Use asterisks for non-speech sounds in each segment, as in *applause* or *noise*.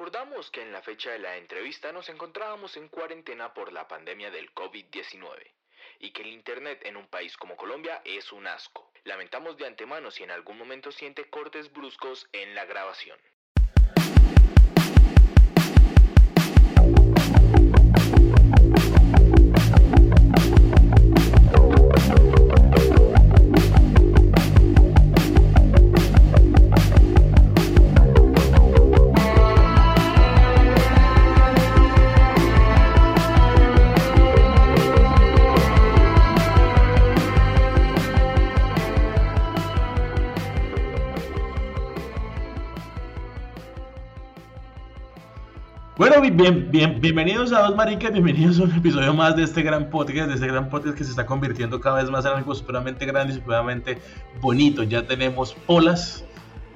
recordamos que en la fecha de la entrevista nos encontrábamos en cuarentena por la pandemia del COVID-19 y que el Internet en un país como Colombia es un asco. Lamentamos de antemano si en algún momento siente cortes bruscos en la grabación. Bien, bien, bienvenidos a Dos Maricas, bienvenidos a un episodio más de este gran podcast, de este gran podcast que se está convirtiendo cada vez más en algo supremamente grande y supremamente bonito. Ya tenemos olas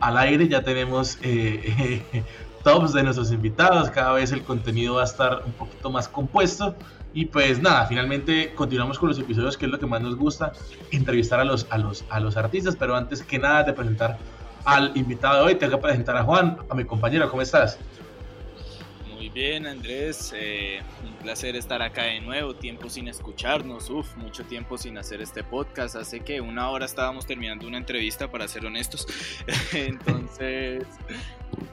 al aire, ya tenemos eh, *laughs* tops de nuestros invitados, cada vez el contenido va a estar un poquito más compuesto. Y pues nada, finalmente continuamos con los episodios, que es lo que más nos gusta, entrevistar a los, a los, a los artistas, pero antes que nada de presentar al invitado de hoy, tengo que presentar a Juan, a mi compañero, ¿cómo estás? Bien, Andrés. Eh, un placer estar acá de nuevo. Tiempo sin escucharnos. Uf, mucho tiempo sin hacer este podcast. Hace que una hora estábamos terminando una entrevista, para ser honestos. *laughs* Entonces,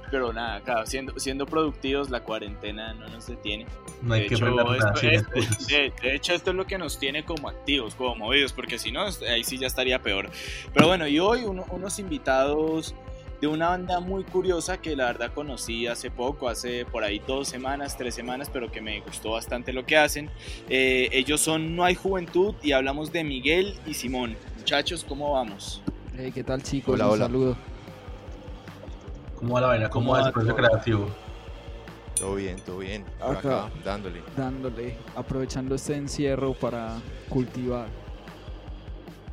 pero nada, acá siendo, siendo productivos, la cuarentena no nos detiene. No hay de, que hecho, esto, esto, de, de, hecho, esto es lo que nos tiene como activos, como movidos, porque si no, ahí sí ya estaría peor. Pero bueno, y hoy uno, unos invitados de una banda muy curiosa que la verdad conocí hace poco, hace por ahí dos semanas, tres semanas, pero que me gustó bastante lo que hacen. Eh, ellos son No hay Juventud y hablamos de Miguel y Simón. Muchachos, ¿cómo vamos? Hey, ¿Qué tal chicos? Hola, Un hola. saludo. ¿Cómo va la vaina? ¿Cómo, ¿Cómo va el proceso creativo? Todo bien, todo bien. Acá. acá, dándole. Dándole, aprovechando este encierro para cultivar.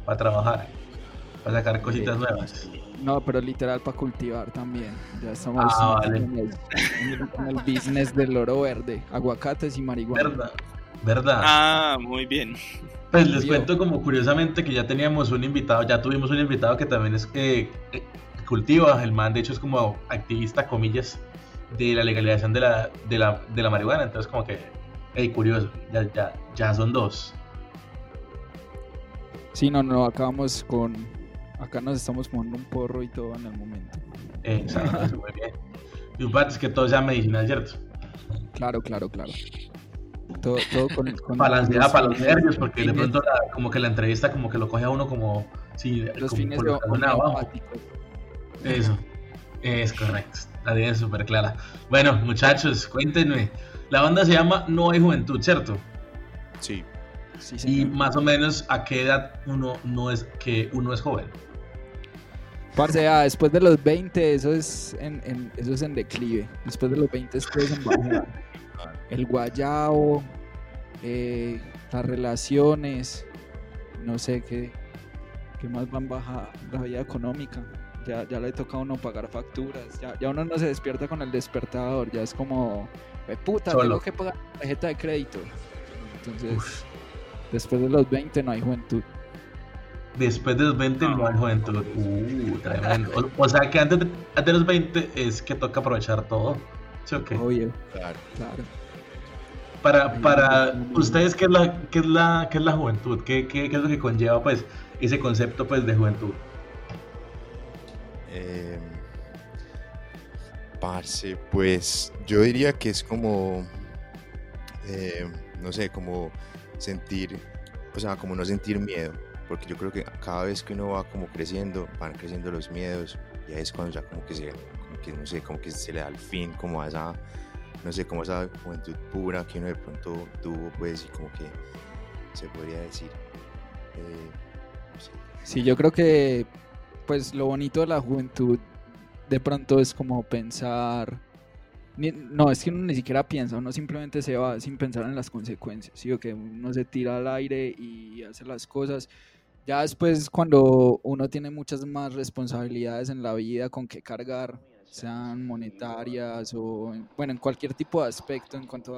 Para trabajar, para sacar cositas Sí. nuevas. No, pero literal para cultivar también. Ya estamos Ah, vale. en, el, en business del oro verde, aguacates y marihuana. ¿Verdad? ¿Verdad? Ah, muy bien. Pues les Yo. cuento como curiosamente que ya teníamos un invitado, ya tuvimos un invitado que también es que eh, cultiva, el man de hecho es como activista, comillas, de la legalización de la, de la, de la marihuana, entonces como que, hey, curioso, ya, ya, ya son dos. Sí, no, no, acabamos con... Acá nos estamos fumando un porro y todo en el momento. Exacto, *laughs* muy bien. Y un es que todo sea medicinal, ¿cierto? Claro, claro, claro. Todo, todo con, *laughs* con Balanceada para los nervios, porque de pronto la- como que la entrevista como que lo coge a uno como, sí, Los como fines de colocando una abajo. homeopáticos. Eso, es correcto. La idea es súper clara. Bueno, muchachos, cuéntenme. La banda se llama No hay juventud, ¿cierto? Sí. Sí, Y más o menos a qué edad uno no es que uno es joven. Parce, ah, después de los 20, eso es en, en- eso es en declive. Después de los 20 es en bajada. *laughs* El guayao, eh, las relaciones, no sé qué, qué más van baja la vida económica. Ya, ya le toca a uno pagar facturas. Ya, ya uno no se despierta con el despertador. Ya es como, "Jue puta, Solo. tengo que pagar la tarjeta de crédito. Entonces, después de los 20 no hay juventud. Después de los 20 no hay juventud. Uh, tremendo. O, o sea que antes de, antes de los 20 es que toca aprovechar todo. ¿Sí o qué? Obvio, Claro. claro. Para, para ustedes, ¿qué es la, qué es la, qué es la juventud? ¿Qué, qué, qué es lo que conlleva pues ese concepto pues de juventud? Eh, parce, pues yo diría que es como, eh, no sé, como sentir, o sea, como no sentir miedo, porque yo creo que cada vez que uno va como creciendo, van creciendo los miedos, y ahí es cuando ya como que se, como que no sé, como que se le da el fin, como a esa, no sé, como esa juventud pura que uno de pronto tuvo, pues, y como que se podría decir. eh, no sé. Sí, yo creo que pues lo bonito de la juventud de pronto es como pensar no, es que uno ni siquiera piensa, uno simplemente se va sin pensar en las consecuencias, ¿sí? O que uno se tira al aire y hace las cosas. Ya después cuando uno tiene muchas más responsabilidades en la vida con que cargar, sean monetarias o en- bueno, en cualquier tipo de aspecto en cuanto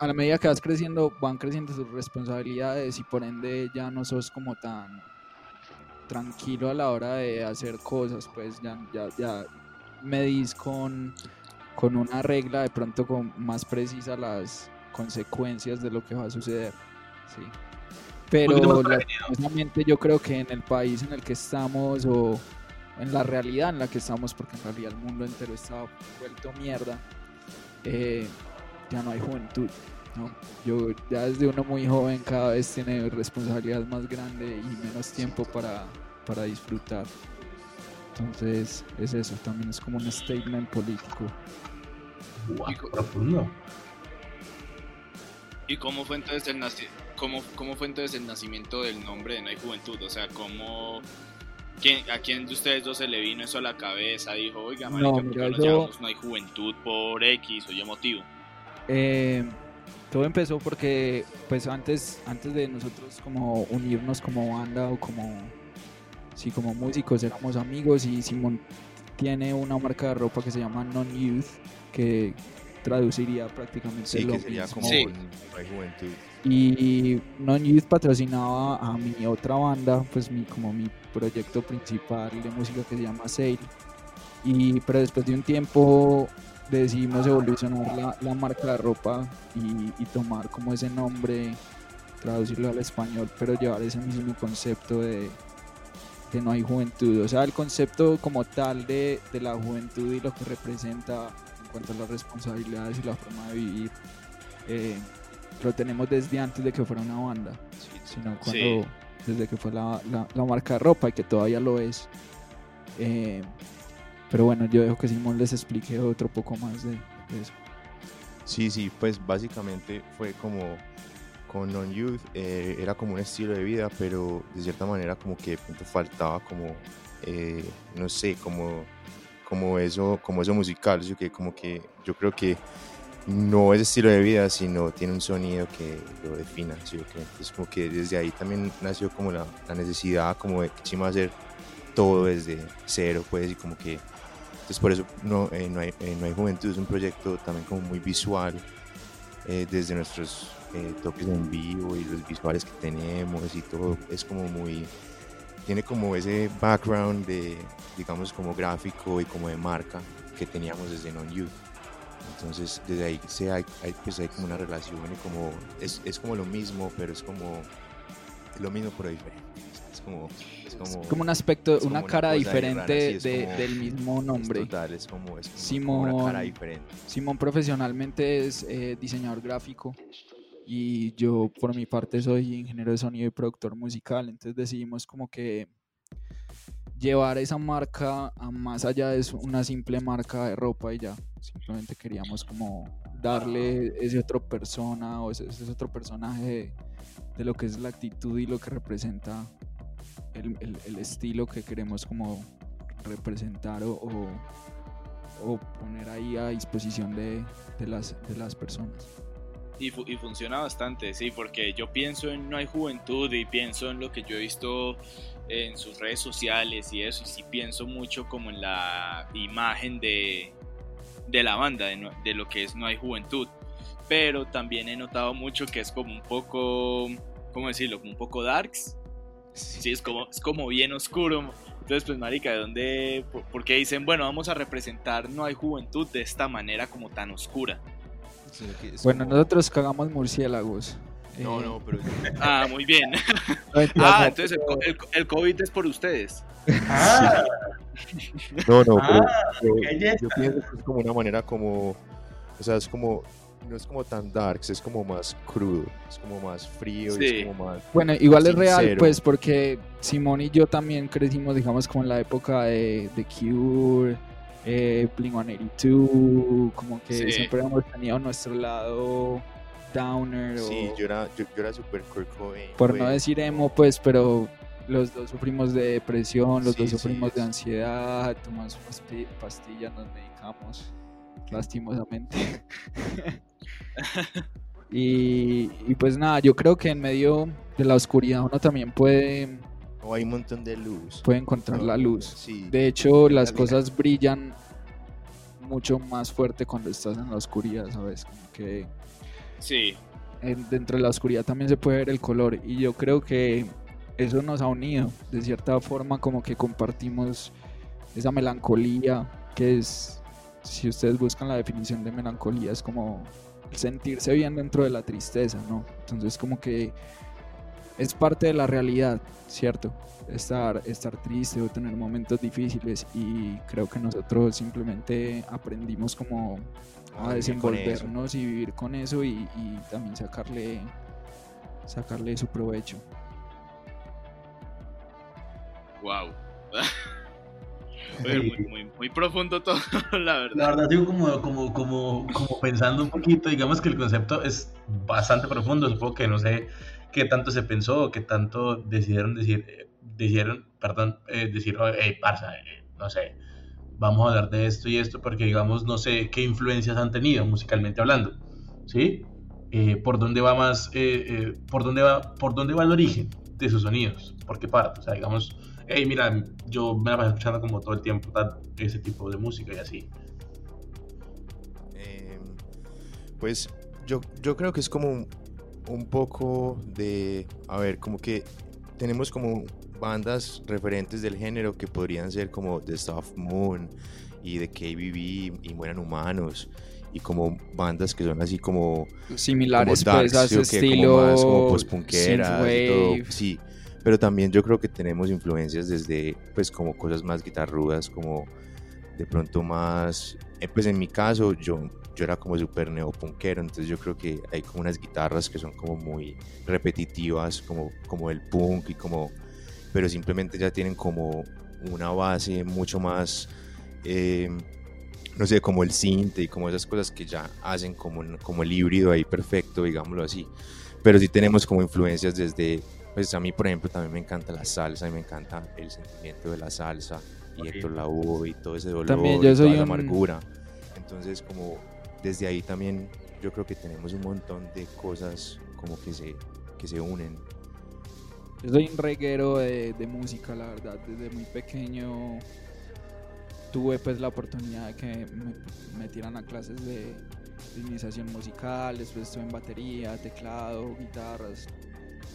a, a la medida que vas creciendo, van creciendo sus responsabilidades y por ende ya no sos como tan tranquilo a la hora de hacer cosas, pues ya, ya, ya medís con, con una regla de pronto con más precisa las consecuencias de lo que va a suceder. Sí. Pero lastimosamente yo creo que en el país en el que estamos o en la realidad en la que estamos, porque en realidad el mundo entero está vuelto mierda, eh, ya no hay juventud. ¿no? Yo ya desde uno muy joven cada vez tiene responsabilidad más grande y menos tiempo para, para disfrutar. Entonces es eso, también es como un statement político. profundo. ¿Y cómo fue entonces el cómo, cómo fue entonces el nacimiento del nombre de No hay Juventud? O sea, ¿cómo, quién, ¿a quién de ustedes dos se le vino eso a la cabeza? Dijo, oiga, marica, no, No hay Juventud por X o Y motivo? Eh, todo empezó porque, pues antes, antes de nosotros como unirnos como banda o como sí, como músicos éramos amigos y Simón tiene una marca de ropa que se llama Non Youth, que traduciría prácticamente sí, lo que sería como sí. juventud. Y Non Youth patrocinaba a mi otra banda, pues mi, como mi proyecto principal de música que se llama Sail. Y, pero después de un tiempo decidimos evolucionar la, la marca de ropa y, tomar como ese nombre, traducirlo al español, pero llevar ese mismo concepto de, no hay juventud. O sea, el concepto como tal de, la juventud y lo que representa en cuanto a las responsabilidades y la forma de vivir, eh, lo tenemos desde antes de que fuera una banda, sino cuando, desde que fue la, marca de ropa y que todavía lo es. Eh, pero bueno, yo dejo que Simón les explique otro poco más de eso. Sí, sí, pues básicamente fue como con Non-Youth eh, era como un estilo de vida, pero de cierta manera como que faltaba como, eh, no sé, como, como, eso, como eso musical, yo, que como que yo creo que no es estilo de vida, sino tiene un sonido que lo defina, ¿sí? entonces como que desde ahí también nació como la, la necesidad como de que hacer todo desde cero, pues, y como que, entonces por eso no, eh, no, hay, no hay Juventud, es un proyecto también como muy visual, desde nuestros eh, toques en vivo y los visuales que tenemos y todo es como muy tiene como ese background de digamos como gráfico y como de marca que teníamos desde Non Youth entonces desde ahí se hay, pues hay como una relación y como es, es como lo mismo pero es como lo mismo pero diferente es como es como, un aspecto, una, cara diferente del mismo nombre. Total, es como, es Simón, una cara diferente. Simón profesionalmente es eh, diseñador gráfico y yo por mi parte soy ingeniero de sonido y productor musical, entonces decidimos como que llevar esa marca a más allá de una simple marca de ropa y ya, simplemente queríamos como darle ese otro persona o ese, otro personaje de, lo que es la actitud y lo que representa el, estilo que queremos como representar o, poner ahí a disposición de las personas. Y, y, funciona bastante, sí, porque yo pienso en No hay juventud y pienso en lo que yo he visto en sus redes sociales y eso, y sí pienso mucho como en la imagen de, de la banda, de, de, lo que es No hay juventud. Pero también he notado mucho que es como un poco, ¿cómo decirlo? Como un poco darks. Sí, es como, es como bien oscuro. Entonces, pues, marica, ¿de dónde? ¿Por qué dicen, bueno, vamos a representar No hay juventud de esta manera como tan oscura? Bueno, nosotros cagamos murciélagos. No, no, pero. *laughs* Ah, muy bien. *laughs* ah, entonces el, COVID es por ustedes. Ah. No, no, pero, ah, yo, pienso que es como una manera como. O sea, es como. No es como tan dark, es como más crudo, es como más frío, es como más. Bueno, igual es real, pues, porque Simón y yo también crecimos, digamos, como en la época de, de Cure eh, Blink-182, como que siempre hemos tenido nuestro lado downer. Sí, yo era, yo, era super Por no decir emo, pues, pero los dos sufrimos de depresión, los dos sufrimos de ansiedad, tomamos pastillas, nos medicamos, lastimosamente. *laughs* y, y pues nada, yo creo que en medio de la oscuridad uno también puede o hay un montón de luz. Puede encontrar la luz. de hecho, las cosas brillan mucho más fuerte cuando estás en la oscuridad, ¿sabes? Como que... Sí. dentro de la oscuridad también se puede ver el color y yo creo que eso nos ha unido. De cierta forma como que compartimos esa melancolía que es si ustedes buscan la definición de melancolía, es como sentirse bien dentro de la tristeza, ¿no? Entonces como que es parte de la realidad, ¿cierto? Estar, estar triste o tener momentos difíciles y creo que nosotros simplemente aprendimos como a desenvolvernos y vivir con eso y, y también sacarle, sacarle su provecho. Wow. *laughs* muy, muy, profundo todo, *laughs* la verdad. La verdad, digo, como, como, como, como pensando un poquito, digamos que el concepto es bastante profundo, supongo que no sé qué tanto se pensó, qué tanto decidieron decir, eh, decidieron, perdón, eh, decir, hey, parsa, eh, no sé, vamos a hablar de esto y esto, porque digamos, no sé qué influencias han tenido musicalmente hablando, ¿sí? ¿Por dónde va más, por dónde va, por dónde va el origen de sus sonidos? ¿Por qué parte? O sea, digamos, hey, mira, yo me la paso escuchando como todo el tiempo ese tipo de música y así. Em, pues yo, yo creo que es como un, poco de, a ver, como que tenemos como bandas referentes del género que podrían ser como The Soft Moon y The KBB y Mueran Humanos y como bandas que son así como similares como pues, a estilo como más como postpunkeras y todo. sí pero también yo creo que tenemos influencias desde, pues, como cosas más guitarrudas, como de pronto más, eh, pues en mi caso, yo, yo era como súper neopunkero, entonces yo creo que hay como unas guitarras que son como muy repetitivas, como, como el punk y como, pero simplemente ya tienen como una base mucho más, eh, no sé, como el synth y como esas cosas que ya hacen como, como el híbrido ahí perfecto, digámoslo así. Pero sí tenemos como influencias desde pues a mí, por ejemplo, también me encanta la salsa y me encanta el sentimiento de la salsa y Héctor Lavoe y todo ese dolor también yo soy y toda la amargura. Entonces, como desde ahí también yo creo que tenemos un montón de cosas como que se, que se unen. Yo soy un reguero de, de música, la verdad, desde muy pequeño tuve pues la oportunidad de que me metieran a clases de, de iniciación musical, después estuve en batería, teclado, guitarras,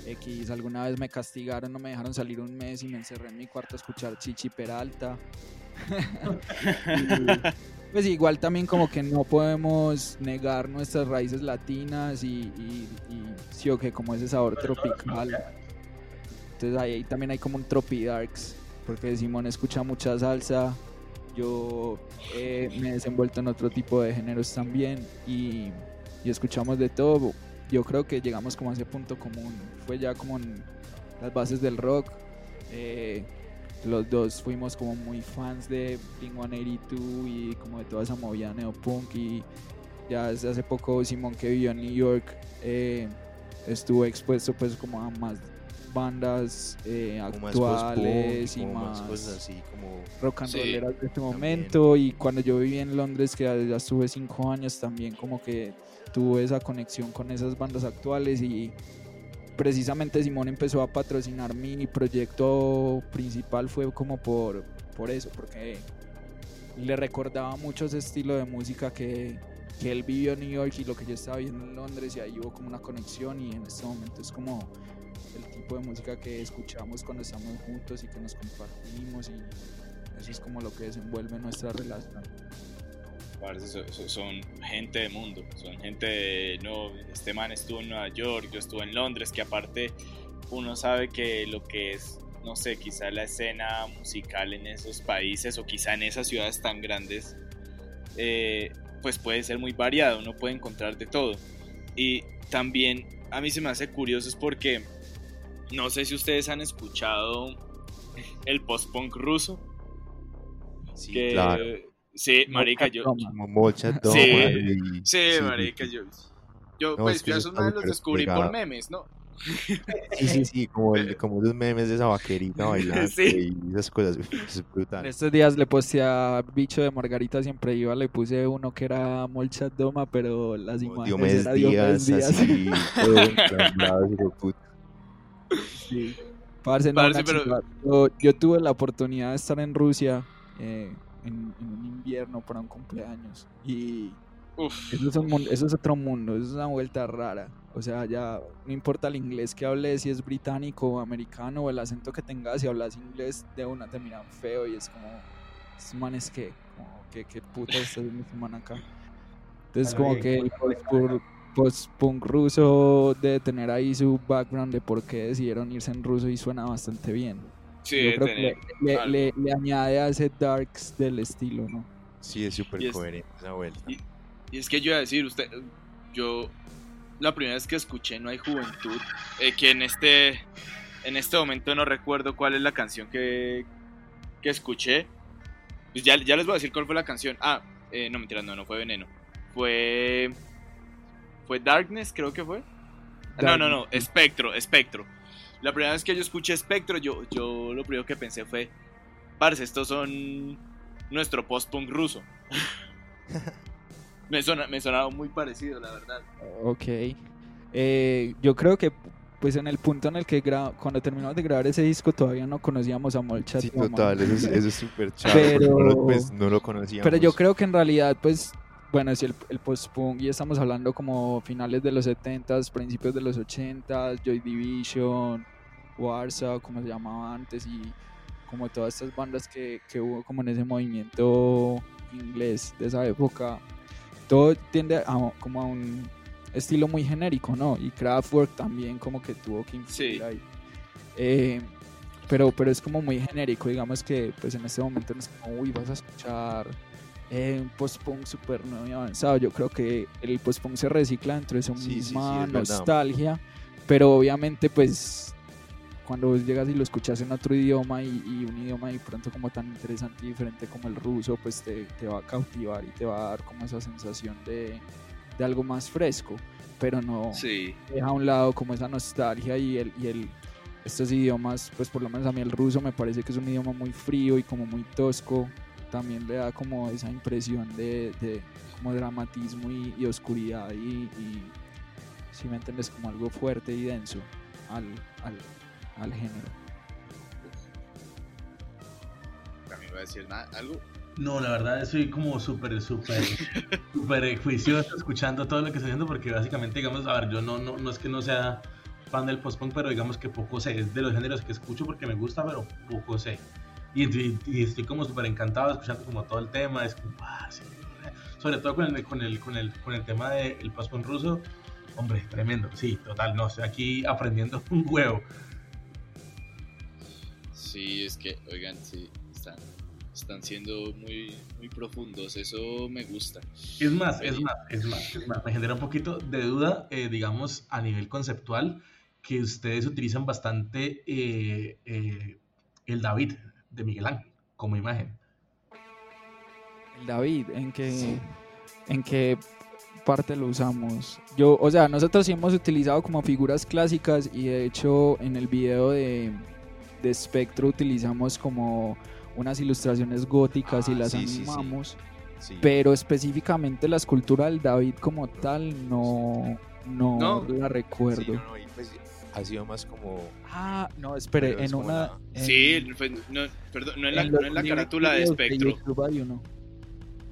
X, alguna vez me castigaron, no me dejaron salir un mes y me encerré en mi cuarto a escuchar Chichi Peralta. *laughs* pues igual también como que no podemos negar nuestras raíces latinas y, sí o que como ese sabor tropical. Entonces ahí, también hay como un tropi darks, porque Simón escucha mucha salsa, yo eh, me he desenvuelto en otro tipo de géneros también y, y escuchamos de todo yo creo que llegamos como a ese punto común. Fue ya como en las bases del rock. Eh, los dos fuimos como muy fans de Blink 182 y como de toda esa movida neopunk y ya desde hace poco Simón que vivió en New York eh, estuvo expuesto pues como a más bandas eh, actuales y, más, cosas así como rock and rolleras de este momento y cuando yo viví en Londres que ya estuve cinco años también como que tuvo esa conexión con esas bandas actuales y precisamente Simón empezó a patrocinar mi proyecto principal fue como por, por eso, porque le recordaba mucho ese estilo de música que, que él vivió en New York y lo que yo estaba viendo en Londres y ahí hubo como una conexión y en este momento es como el tipo de música que escuchamos cuando estamos juntos y que nos compartimos y eso es como lo que desenvuelve nuestra relación son gente de mundo, son gente de, no, este man estuvo en Nueva York, yo estuve en Londres, que aparte uno sabe que lo que es, no sé, quizá la escena musical en esos países o quizá en esas ciudades tan grandes, eh, pues puede ser muy variado, uno puede encontrar de todo. Y también a mí se me hace curioso es porque no sé si ustedes han escuchado el post-punk ruso. Sí, claro Sí, marica, yo... Sí, sí, marica, yo... Yo, pues, yo esos memes los descubrí por memes, ¿no? Sí, sí, sí, como, el, como los memes de esa vaquerita bailando *laughs* sí. y esas cosas, es brutal. Estos días le puse a Bicho de Margarita Siempre Iba, le puse uno que era Molchat Doma, pero las imágenes eran Diomedes Díaz, así, todo. Sí. Parce, no, Parce, pero... yo, yo, tuve la oportunidad de estar en Rusia eh, en, un invierno para un cumpleaños. Y eso es, eso es, otro mundo, eso es una vuelta rara. O sea, ya no importa el inglés que hables, si es británico o americano o el acento que tengas, si hablas inglés de una te miran feo y es como, es manes que, como, ¿qué, qué puta está haciendo este man acá? Entonces como que el post-punk post-punk ruso debe tener ahí su background de por qué decidieron irse en ruso y suena bastante bien. Sí, Yo debe creo que tener le, le- algo. le- le añade a ese darks del estilo, ¿no? Sí, es súper coherente esa vuelta. Y- Y es que yo iba a decir, usted, yo la primera vez que escuché No hay juventud, eh, que en este, en este momento no recuerdo cuál es la canción que, que escuché. Pues ya, ya les voy a decir cuál fue la canción. Ah, eh, no mentira, no, no fue Veneno. Fue, fue Darkness, creo que fue. Ah, No, no, no. Espectro, Espectro. La primera vez que yo escuché Espectro, yo, yo lo primero que pensé fue, parce, estos son nuestro post-punk ruso. *laughs* me, suena, me sonaba muy parecido, la verdad. Ok. Eh, yo creo que pues en el punto en el que gra- cuando terminamos de grabar ese disco todavía no conocíamos a Molchat. Sí, total, eso es eso es súper chévere. Pero- No, lo- pues, no lo conocíamos. Pero yo creo que en realidad, pues, bueno, si el, el post-punk, y estamos hablando como finales de los 70s, principios de los 80s, Joy Division, Warsaw, como se llamaba antes, y como todas estas bandas que, que hubo como en ese movimiento inglés de esa época, todo tiende a, como a un estilo muy genérico, ¿no? Y Kraftwerk también como que tuvo que influir Sí. ahí. Eh, pero, pero es como muy genérico, digamos que pues en este momento no es como, uy, vas a escuchar eh, un post-punk súper nuevo y avanzado. Yo creo que el post-punk se recicla dentro de esa Sí, sí, sí, misma verdad. nostalgia, pero obviamente pues cuando vos llegas y lo escuchas en otro idioma y, y un idioma de pronto como tan interesante y diferente como el ruso, pues te, te va a cautivar y te va a dar como esa sensación de, de algo más fresco, pero no deja a un lado como esa nostalgia y el, y el estos idiomas, pues por lo menos a mí el ruso me parece que es un idioma muy frío y como muy tosco, también le da como esa impresión de, de como dramatismo y, y oscuridad y, y si me entiendes como algo fuerte y denso al, al, al género. También voy a decir nada, algo. No, la verdad soy como súper, súper, *laughs* súper juicioso escuchando todo lo que estoy haciendo porque básicamente, digamos, a ver, yo no, no, no es que no sea fan del post-punk, pero digamos que poco sé, es de los géneros que escucho porque me gusta, pero poco sé. Y, y- y estoy como súper encantado escuchando como todo el tema, es como, ah, sí, sobre todo con el, con el, con el, con el tema del post-punk ruso, hombre, tremendo, sí, total, no, estoy aquí aprendiendo *laughs* un huevo. Sí, es que, oigan, sí, están, están siendo muy, muy profundos, eso me gusta. Es más, es más, es más, es más. Me genera un poquito de duda, eh, digamos, a nivel conceptual, que ustedes utilizan bastante eh, eh, el David de Miguel Ángel como imagen. El David, ¿en qué, ¿en qué parte lo usamos? Yo, o sea, nosotros sí hemos utilizado como figuras clásicas y de hecho en el video de, de Spectro utilizamos como unas ilustraciones góticas y Ah, las sí, animamos, Sí. pero específicamente la escultura del David como tal no, no, No. la recuerdo. No, no, pues ha sido más como. Ah, no, espere, es en una... la- en- Sí, fue- no, perdón, no en la, en no en la carátula de espectro. Uno.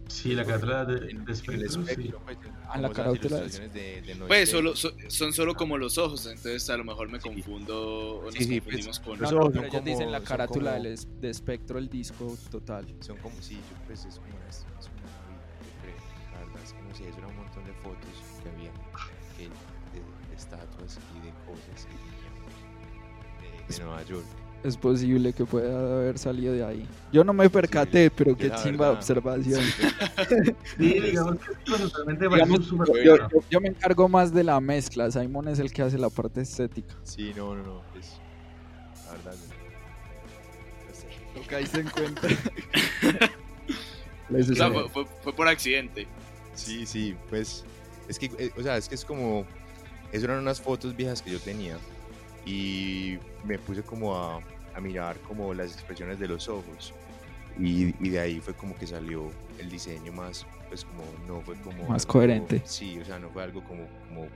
Sí, la carátula de, de espectro, sí. pues, Ah, la carátula de- de- de Pues solo, so- son solo como los ojos, entonces a lo mejor me confundo o nos Sí, sí, pues, confundimos con... los No, no, ojos pero son ellos dicen la carátula como- de espectro, el disco total. Son como, sí, yo pues es como una, es una movida, yo creo. La verdad es que no sé, eso era un montón de fotos que había que, de, Nueva York. Es posible que pueda haber salido de ahí. Yo no me percaté, pero qué chimba verdad- observación. Sí, *laughs* digamos que pues, totalmente Digamos, yo, yo- yo me encargo más de la mezcla. Simon es el que hace la parte estética. Sí, no, no, no, la verdad. Lo que ahí se encuentra. *laughs* O sea, fue, fue- fue por accidente. Sí, sí, pues es que, eh, o sea, es que es como, eso eran unas fotos viejas que yo tenía y me puse como a, a mirar como las expresiones de los ojos y, y de ahí fue como que salió el diseño más, pues como no fue como... Más algo- coherente. sí, o sea, no fue algo como, como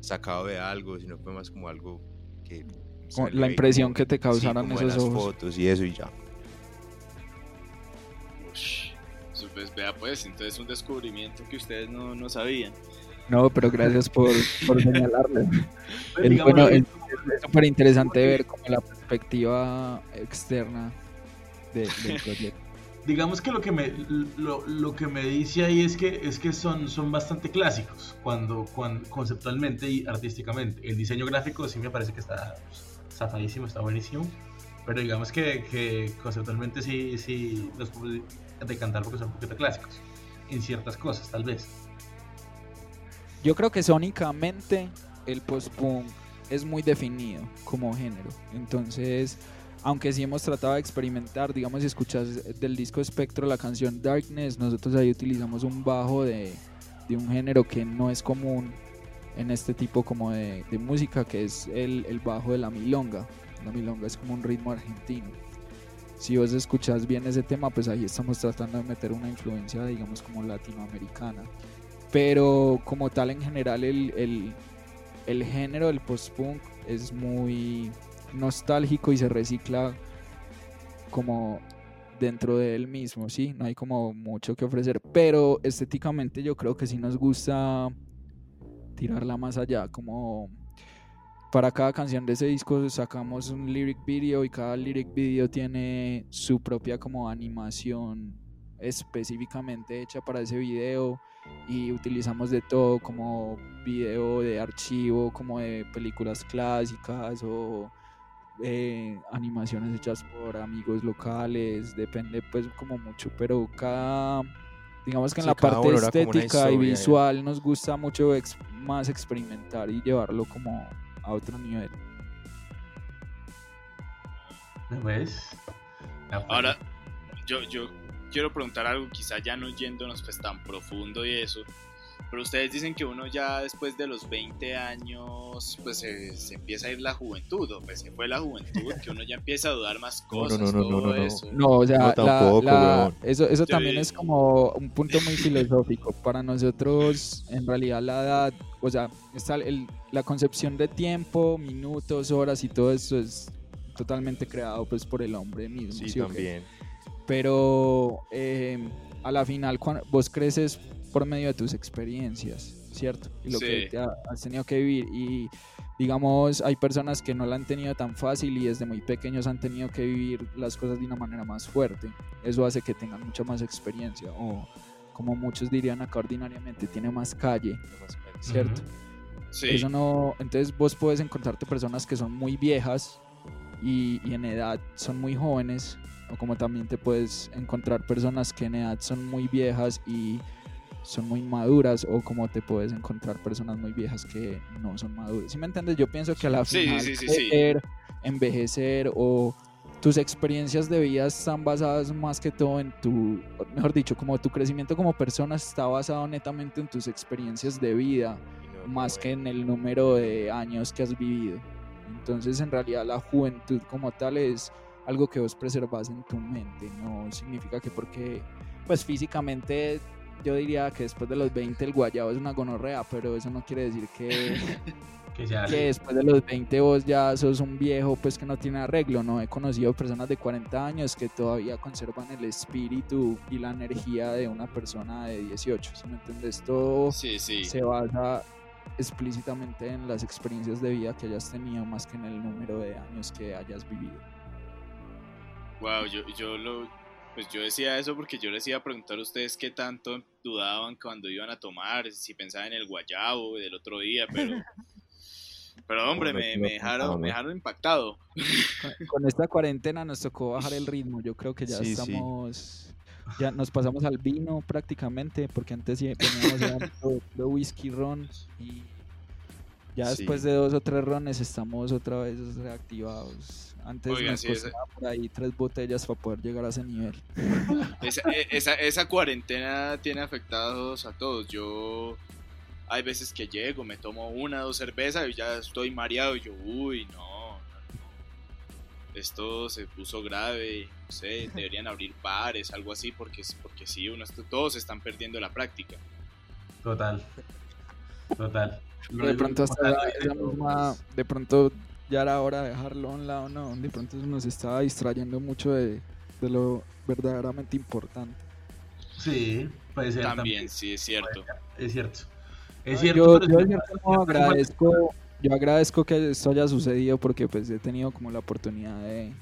sacado de algo, sino fue más como algo que... Como la impresión como- que te sí, causaron como en esos las ojos. fotos y eso y ya. Ush, pues, vea pues, entonces un descubrimiento que ustedes no, no sabían. No, pero gracias por, por *laughs* señalarlo. Pues, Es, digamos, bueno, es es súper interesante ver como la perspectiva externa de- del *laughs* proyecto. digamos que lo que me lo, lo, que me dice ahí es que es que son, son bastante clásicos cuando, cuando conceptualmente y artísticamente el diseño gráfico sí me parece que está pues, zafadísimo está buenísimo pero digamos que, que conceptualmente sí sí los puedo decantar porque son un poquito clásicos en ciertas cosas tal vez yo creo que sónicamente el post-punk es muy definido como género entonces aunque sí hemos tratado de experimentar, digamos, si escuchas del disco Espectro la canción Darkness, nosotros ahí utilizamos un bajo de, de un género que no es común en este tipo como de, de música, que es el, el, bajo de la milonga. La milonga es como un ritmo argentino. Si vos escuchás bien ese tema, pues ahí estamos tratando de meter una influencia, digamos, como latinoamericana. Pero como tal, en general, el, el, el género del post-punk es muy nostálgico y se recicla como dentro de él mismo, ¿sí? No hay como mucho que ofrecer, pero estéticamente yo creo que sí nos gusta tirarla más allá, como para cada canción de ese disco sacamos un lyric video y cada lyric video tiene su propia como animación específicamente hecha para ese video y utilizamos de todo como video de archivo, como de películas clásicas o eh, animaciones hechas por amigos locales, depende pues como mucho, pero cada, digamos que en la parte estética y visual nos gusta mucho más experimentar y llevarlo como a otro nivel. ¿Ves? Ahora, yo, yo quiero preguntar algo, quizá ya no yéndonos pues tan profundo y eso, pero ustedes dicen que uno ya después de los 20 años, pues se, empieza a ir la juventud, o pues se fue la juventud, que uno ya empieza a dudar más cosas, no, no, no, todo eso. No, o sea, la, eso, eso también es como un punto muy filosófico. Para nosotros, en realidad, la edad, o sea, está el, la concepción de tiempo, minutos, horas y todo eso es totalmente creado pues por el hombre mismo. Sí, también. Pero eh, a la final, vos creces por medio de tus experiencias, ¿cierto? Y lo que has tenido que vivir. Y digamos, hay personas que no la han tenido tan fácil y desde muy pequeños han tenido que vivir las cosas de una manera más fuerte. Eso hace que tengan mucha más experiencia o como muchos dirían acá ordinariamente, tiene más calle, ¿cierto? Sí. Eso no, entonces vos puedes encontrarte personas que son muy viejas y, y en edad son muy jóvenes, o como también te puedes encontrar personas que en edad son muy viejas y son muy maduras o como te puedes encontrar personas muy viejas que no son maduras. ¿Sí me entiendes? Yo pienso que a la final envejecer o tus experiencias de vida están basadas más que todo en tu, mejor dicho, como tu crecimiento como persona está basado netamente en tus experiencias de vida, más que en el número de años que has vivido. Entonces, en realidad, la juventud como tal es algo que vos preservas en tu mente, no significa que porque, pues físicamente yo diría que después de los 20 el guayabo es una gonorrea, pero eso no quiere decir que, *laughs* que, después de los 20 vos ya sos un viejo pues que no tiene arreglo, ¿no? He conocido personas de 40 años que todavía conservan el espíritu y la energía de una persona de 18, ¿sí me entiendes? Todo se basa explícitamente en las experiencias de vida que hayas tenido más que en el número de años que hayas vivido. Wow, yo, yo lo, pues yo decía eso porque yo les iba a preguntar a ustedes qué tanto dudaban cuando iban a tomar, si pensaban en el guayabo del otro día, pero... *laughs* Pero hombre, me, me, dejaron, me dejaron impactado. Con, esta cuarentena nos tocó bajar el ritmo. Yo creo que ya estamos. Ya nos pasamos al vino prácticamente, porque antes sí poníamos de *laughs* whisky ron y ya después de dos o tres rones estamos otra vez reactivados. Antes nos costaba por ahí tres botellas para poder llegar a ese nivel. E, esa, esa, cuarentena tiene afectados a todos. Yo hay veces que llego, me tomo una o dos cervezas y ya estoy mareado y yo, uy, no, esto se puso grave, no sé, deberían abrir bares, algo así, porque, porque sí, uno, todos están perdiendo la práctica. Total, total. De pronto hasta de pronto ya era hora de dejarlo a un lado, no, de pronto nos estaba distrayendo mucho de, lo verdaderamente importante. Sí, puede ser. También, sí, es cierto. Es cierto. Es cierto. Yo, yo, agradezco, yo agradezco que esto haya sucedido porque pues he tenido como la oportunidad de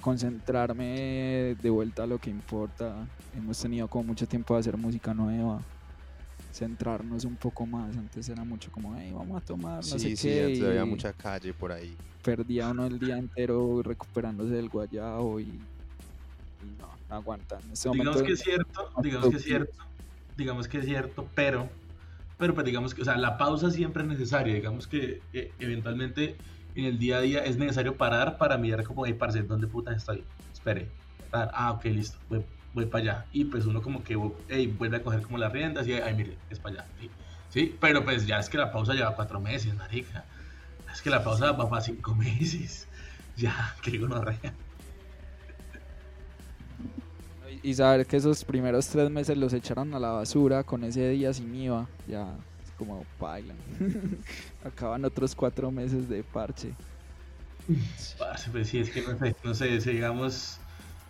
concentrarme de vuelta a lo que importa. Hemos tenido como mucho tiempo de hacer música nueva, centrarnos un poco más. Antes era mucho como, hey, vamos a tomar, no sí, sé sí, qué. antes había mucha calle por ahí. Perdía uno el día entero recuperándose del guayao y, y no, no aguantan. Este digamos que es cierto, digamos que es cierto, digamos que es cierto, pero, pero pues digamos que, o sea, la pausa siempre es necesaria, digamos que eh, eventualmente en el día a día es necesario parar para mirar como, hey, parce, ¿dónde puta estoy? Espere, ah, ok, listo, voy, voy para allá, y pues uno como que, hey, vuelve a coger como las riendas y, ay, mire, es para allá, ¿sí? ¿sí? Pero pues ya es que la pausa lleva cuatro meses, marica, es que la pausa va para cinco meses, *laughs* ya, que digo, no, y saber que esos primeros tres meses los echaron a la basura con ese día sin IVA, ya es como bailan. *laughs* Acaban otros cuatro meses de parche. Parce, pues sí, es que no sé, no sé, digamos,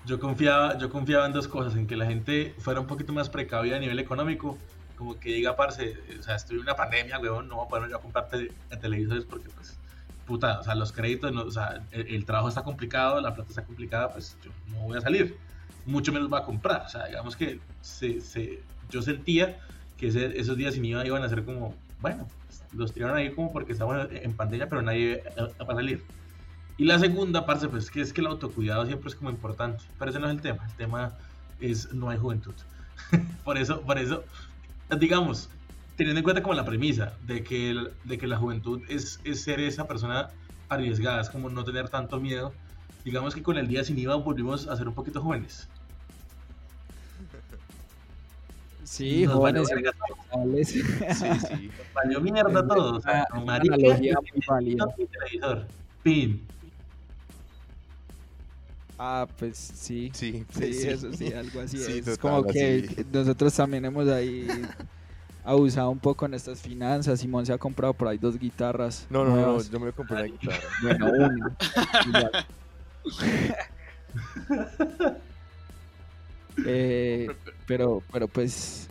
yo confiaba, yo confiaba en dos cosas, en que la gente fuera un poquito más precavida a nivel económico, como que diga, parce, o sea, estoy en una pandemia, weón, no voy a poder yo a comprar te- televisores porque, pues, puta, o sea, los créditos, no, o sea, el, el trabajo está complicado, la plata está complicada, pues yo no voy a salir, mucho menos voy a comprar, o sea, digamos que se, se, yo sentía que ese- esos días sin IVA iban a ser como, bueno, los tiraron ahí como porque estamos en pandemia, pero nadie va a salir. Y la segunda, parce, pues que es que el autocuidado siempre es como importante, pero ese no es el tema, el tema es no hay juventud. *laughs* por eso, por eso, digamos, teniendo en cuenta como la premisa de que, el- de que la juventud es, es ser esa persona arriesgada, es como no tener tanto miedo, digamos que con el día sin IVA volvimos a ser un poquito jóvenes. Sí, Nos jóvenes valió. Sí, sí. Valió mierda *laughs* todo, o sea, Una marica, analogía muy válida. televisor, *laughs* pin, Ah, pues sí. Sí, Sí, pues sí. eso sí, algo así *laughs* Sí, es. total, como que así. nosotros también hemos ahí abusado un poco en estas finanzas. Simón se ha comprado por ahí dos guitarras. No, no, no, yo me compré una guitarra. *laughs* Bueno, una. *laughs* Eh, pero, pero pues,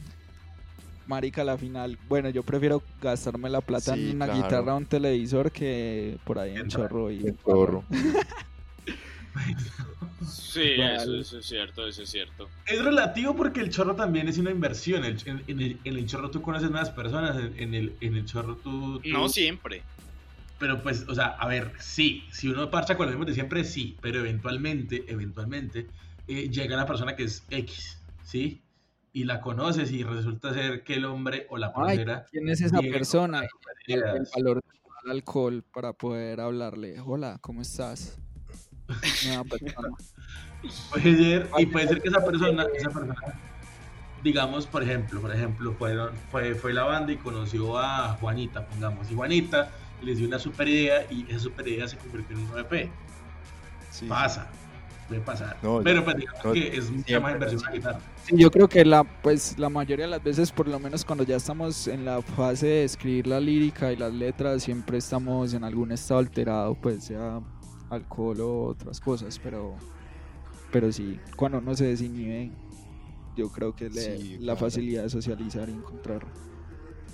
marica, la final. Bueno, yo prefiero gastarme la plata Sí, en una claro. guitarra o un televisor que por ahí en chorro y El zorro. *laughs* Sí, Vale. eso, eso es cierto, eso es cierto. Es relativo porque el chorro también es una inversión. El- en, en el, en el chorro tú conoces nuevas personas, en, en el, en el chorro tú, tú- No siempre. Pero pues, o sea, a ver, sí, si uno parcha con los mismos de siempre, sí, pero eventualmente, eventualmente, eh, llega una persona que es X, ¿sí? Y la conoces y resulta ser que el hombre o la parcera ¿quién es esa persona? El, el valor del alcohol para poder hablarle. Hola, ¿cómo estás? Nueva persona. puede ser, y puede ser que esa persona, esa persona, digamos, por ejemplo, por ejemplo, fueron, fue, fue la banda y conoció a Juanita, pongamos, y Juanita les dio una super idea y esa super idea se convirtió en un EP. Sí. Pasa, puede pasar. No, pero pues digamos no, que es mucha más inversión una guitarra. Sí, yo creo que la, pues, la mayoría de las veces, por lo menos cuando ya estamos en la fase de escribir la lírica y las letras, siempre estamos en algún estado alterado, pues sea alcohol o otras cosas, pero, pero sí, cuando uno se desinhibe, yo creo que le- Sí, la claro. facilidad de socializar y encontrar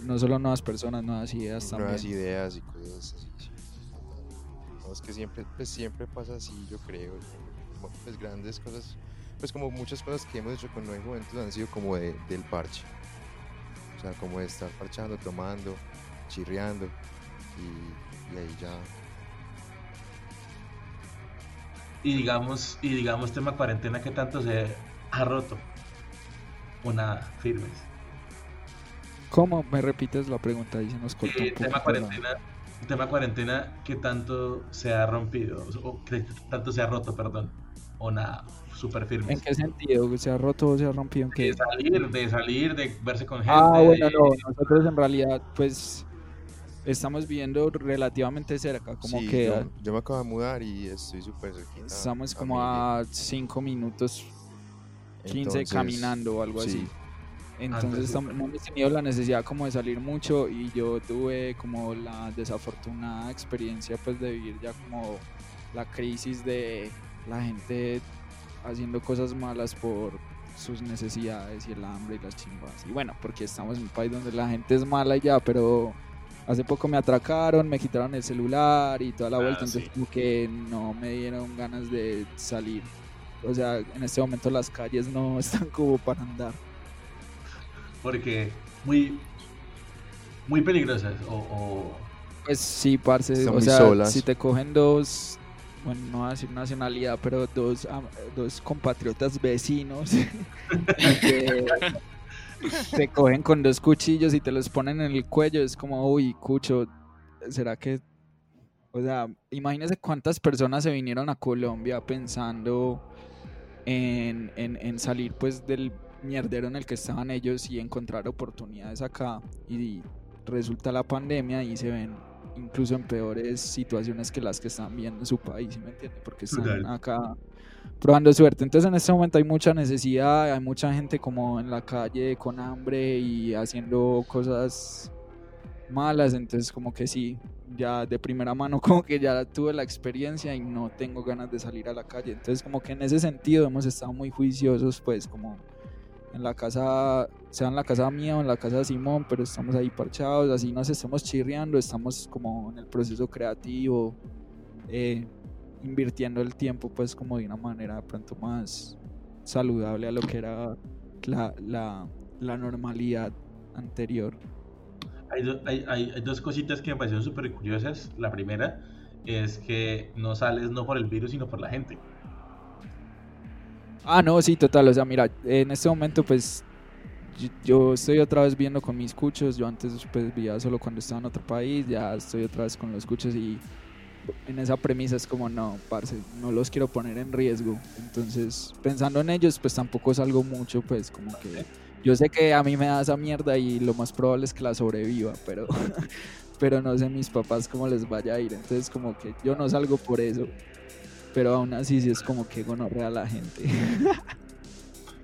no solo nuevas personas, nuevas ideas también. Nuevas ideas y cosas así. sí. No, es que siempre, pues siempre pasa así, yo creo. Pues grandes cosas, pues como muchas cosas que hemos hecho con Nueva Juventud han sido como de, del parche. O sea, como de estar parchando, tomando, chirriando y, y ahí ya. Y digamos, y digamos tema cuarentena que tanto se ha roto. O nada, firmes. ¿Cómo? ¿Me repites la pregunta? Ahí se nos cortó un Eh, tema la- cuarentena, tema cuarentena que tanto se ha rompido, o que tanto se ha roto, perdón. O nada, súper ¿En firmes. qué sentido? ¿Se ha roto o se ha rompido? ¿En qué? De salir, de salir, de verse con gente. Ah, bueno, no, nosotros en realidad, pues, estamos viviendo relativamente cerca, como Sí, que yo, yo me acabo de mudar y estoy súper cerquita. estamos como a 5 minutos, 15 Entonces, caminando o algo sí. así. Entonces no hemos tenido la necesidad como de salir mucho y yo tuve como la desafortunada experiencia pues de vivir ya como la crisis de la gente haciendo cosas malas por sus necesidades y el hambre y las chimbas. Y bueno, porque estamos en un país donde la gente es mala ya, pero hace poco me atracaron, me quitaron el celular y toda la Ah, vuelta, entonces sí. como que no me dieron ganas de salir. O sea, en este momento las calles no *laughs* están como para andar. Porque muy, muy peligrosas. O, o- Pues sí, parce, Están o sea, solas. si te cogen dos, bueno, no voy a decir nacionalidad, pero dos, dos compatriotas vecinos *laughs* que te cogen con dos cuchillos y te los ponen en el cuello, es como, uy, cucho, ¿será que...? O sea, imagínese cuántas personas se vinieron a Colombia pensando en, en, en salir pues del mierdero en el que estaban ellos y encontrar oportunidades acá y resulta la pandemia y se ven incluso en peores situaciones que las que están viendo en su país, ¿sí ¿me entiende? Porque están acá probando suerte. Entonces en este momento hay mucha necesidad, hay mucha gente como en la calle con hambre y haciendo cosas malas, entonces como que sí, ya de primera mano *laughs* como que ya tuve la experiencia y no tengo ganas de salir a la calle. Entonces como que en ese sentido hemos estado muy juiciosos pues como en la casa, sea en la casa mía o en la casa de Simón, pero estamos ahí parchados, así nos estamos chirriando, estamos como en el proceso creativo, eh, invirtiendo el tiempo pues como de una manera de pronto más saludable a lo que era la, la, la normalidad anterior. hay, do- hay, hay- hay dos cositas que me parecieron súper curiosas. La primera es que no sales no por el virus, sino por la gente. Ah, no, sí, total. O sea, mira, en este momento, pues, yo, yo estoy otra vez viendo con mis cuchos. Yo antes, pues, veía solo cuando estaba en otro país. Ya estoy otra vez con los cuchos y en esa premisa es como, no, parce, no los quiero poner en riesgo. Entonces, pensando en ellos, pues, tampoco salgo mucho, pues, como que... Yo sé que a mí me da esa mierda y lo más probable es que la sobreviva, pero... *laughs* Pero no sé mis papás cómo les vaya a ir. Entonces, como que yo no salgo por eso. Pero aún así, sí es como que gonorrea a la gente. *laughs*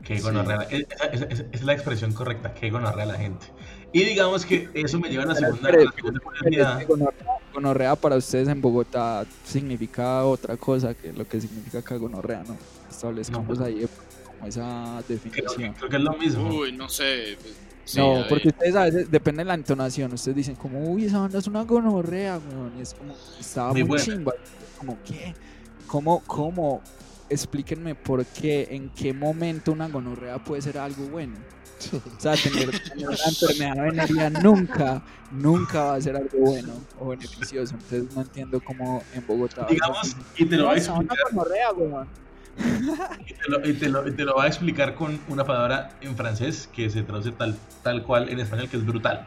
Que Sí. gonorrea. Esa es la expresión correcta, que gonorrea la gente. Y digamos que eso me lleva a la segunda, la segunda gonorrea, para ustedes en Bogotá significa otra cosa que lo que significa acá gonorrea, ¿no? Establezcamos No. ahí como esa Creo que, definición. creo que es lo mismo. Uy, no sé. pues, sí, no, porque ustedes a veces, depende de la entonación, ustedes dicen como, uy, esa banda es una gonorrea, weón, y es como, estaba Muy muy, chimba, como, ¿qué? ¿Cómo, cómo? Explíquenme por qué, en qué momento una gonorrea puede ser algo bueno. O sea, tener, tener una enfermedad venérea nunca, nunca va a ser algo bueno o beneficioso. Entonces no entiendo cómo en Bogotá. Digamos, y te lo "No, voy a explicar, gonorrea, weón". y te lo, y te lo- y te lo voy a explicar con una palabra en francés que se traduce tal, tal cual en español, que es brutal.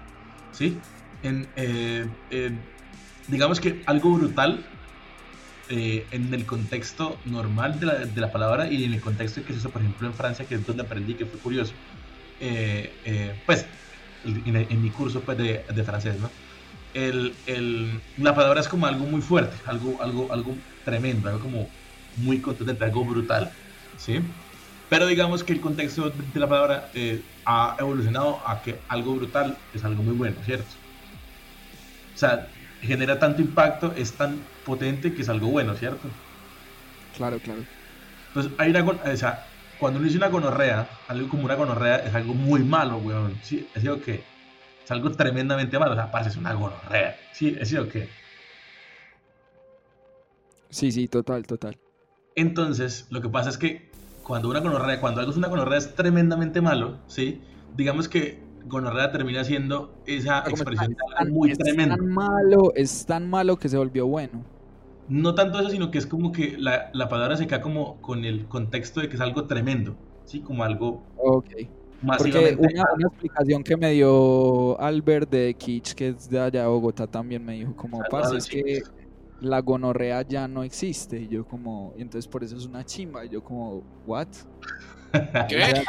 ¿Sí? En, eh, eh, digamos que algo brutal eh, en el contexto normal de la, de la palabra y en el contexto que se hizo, por ejemplo, en Francia, que es donde aprendí que fue curioso. Eh, eh, pues, en, en mi curso pues, de, de francés, ¿no? El, el- la palabra es como algo muy fuerte, algo, algo, algo tremendo, algo como muy contundente, algo brutal, ¿sí? Pero digamos que el contexto de, la palabra eh, ha evolucionado a que algo brutal es algo muy bueno, ¿cierto? O sea, genera tanto impacto, es tan potente que es algo bueno, ¿cierto? Claro, claro. Entonces, hay una, o sea, cuando uno dice una gonorrea, algo como una gonorrea es algo muy malo, weón. ¿Sí? ¿Es decir, que Es algo tremendamente malo. O sea, parce, es una gonorrea. ¿Sí? ¿Es decir, que Sí, sí, total, total. Entonces, lo que pasa es que cuando una gonorrea, cuando algo es una gonorrea es tremendamente malo, ¿sí? Digamos que gonorrea termina siendo esa Como expresión Tan- algo muy es tremendo. tan malo, es tan malo que se volvió bueno. No tanto eso, sino que es como que la, la palabra se queda como con el contexto de que es algo tremendo, ¿sí? Como algo Ok. Porque masivamente una, una explicación que me dio Albert de Kitsch, que es de allá de Bogotá, también me dijo como, parce, es que la gonorrea ya no existe. Y yo como, y entonces por eso es una chimba. Y yo como, ¿what? *laughs* ¿Qué? Ya, ya-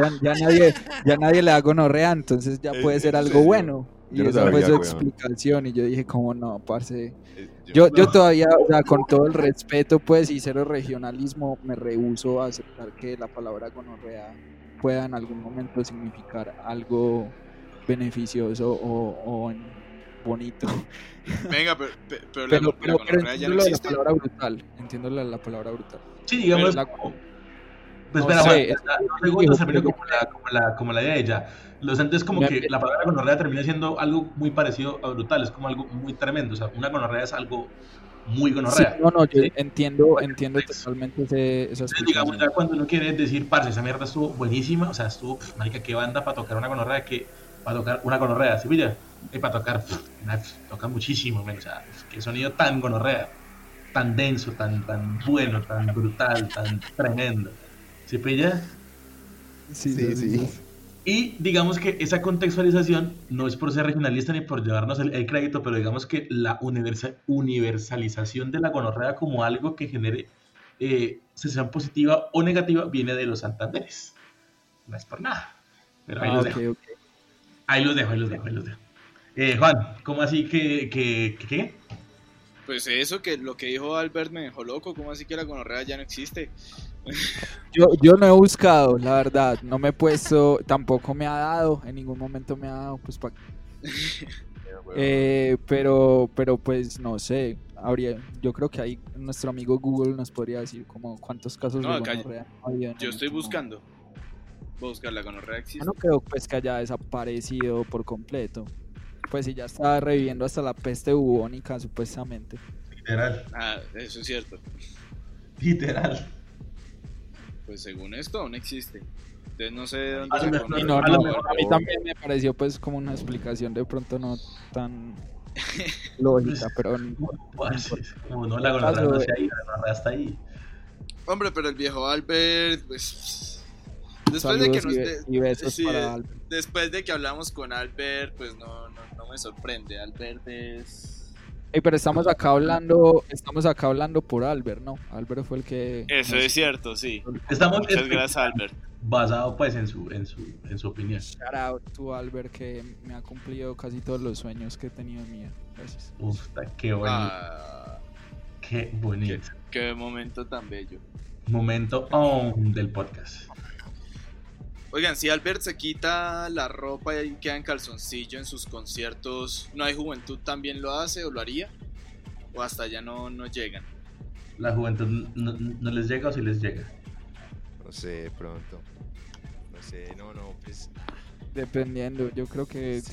ya- ya nadie, ya nadie le da gonorrea, entonces ya ¿En- puede ser algo bueno. Y no esa fue su weón. explicación. Y yo dije como, no, parce. Yo, yo todavía, o sea, con todo el respeto, pues, y cero regionalismo, me rehuso a aceptar que la palabra gonorrea pueda en algún momento significar algo beneficioso o, bonito. Venga, pero, pero, pero la, Pero, la pero, pero gonorrea ya no lo de la existe. palabra brutal. Entiendo la, la palabra brutal. Sí, digamos, la- Pues No espera, sé, la- dos segundos se digo, como la, como, la, como la idea de ella. Lo cierto es como que la palabra gonorrea termina siendo algo muy parecido a brutal, es como algo muy tremendo. O sea, una gonorrea es algo muy Sí, gonorrea. no, no, yo Sí. entiendo, entiendo totalmente ese, esa Entonces, digamos, ya cuando uno quiere decir, parce, esa mierda estuvo buenísima, o sea, estuvo, pf, marica, qué banda para tocar una gonorrea, que para tocar una gonorrea, ¿sí pilla? Y para tocar, pf, una- pf, toca muchísimo, men, o sea, qué sonido tan gonorrea, tan denso, tan, tan bueno, tan brutal, tan tremendo. ¿Sí pilla? Sí, Sí, sí. Y digamos que esa contextualización no es por ser regionalista ni por llevarnos el, el crédito, pero digamos que la universa- universalización de la gonorrea como algo que genere eh, sensación positiva o negativa viene de los Santanderes. No es por nada. Pero ahí Ah, los ok, dejo. Ahí los dejo, ahí los dejo, ahí los dejo. Eh, Juan, ¿cómo así que, que, que qué? Pues eso, que lo que dijo Albert me dejó loco. ¿Cómo así que la gonorrea ya no existe? Yo, yo no he buscado, la verdad, no me he puesto, tampoco me ha dado, en ningún momento me ha dado, pues pa- *laughs* eh, pero, pero pues no sé, habría, yo creo que ahí nuestro amigo Google nos podría decir como cuántos casos No, de gonorrea ha habido en Yo estoy buscando. Voy a buscar la gonorrea existe. Yo no creo pues que haya desaparecido por completo. Pues si ya está reviviendo hasta la peste bubónica supuestamente. Literal, Ah, eso es cierto. literal. Pues según esto aún existe. Entonces no sé de dónde se mejor-. Y no, a lo no, mejor- a mí también me pareció pues como una explicación de pronto no tan *laughs* lógica, pero no, la no se ha ido, la ahí. Hombre, pero el viejo Albert, pues. Después de que nos. y, de- y sí, para Albert. después de que hablamos con Albert, pues no me sorprende. Albert es. Ey, pero estamos acá hablando, estamos acá hablando por Albert, ¿no? Albert fue el que Eso es cierto, sí. Estamos Muchas gracias, Albert. basado pues en su, en su, en su opinión. Shout out to Albert que me ha cumplido casi todos los sueños que he tenido en mi vida. Gracias. Uf, qué bonito, Ah, qué bonito. qué momento tan bello. Momento on del podcast. Oigan, si Albert se quita la ropa y queda en calzoncillo en sus conciertos, ¿no hay juventud también lo hace o lo haría? ¿O hasta ya no, no llegan? La juventud no, no les llega o si les llega. No sé, pronto. No sé, no, no, pues. Dependiendo, yo creo que Sí.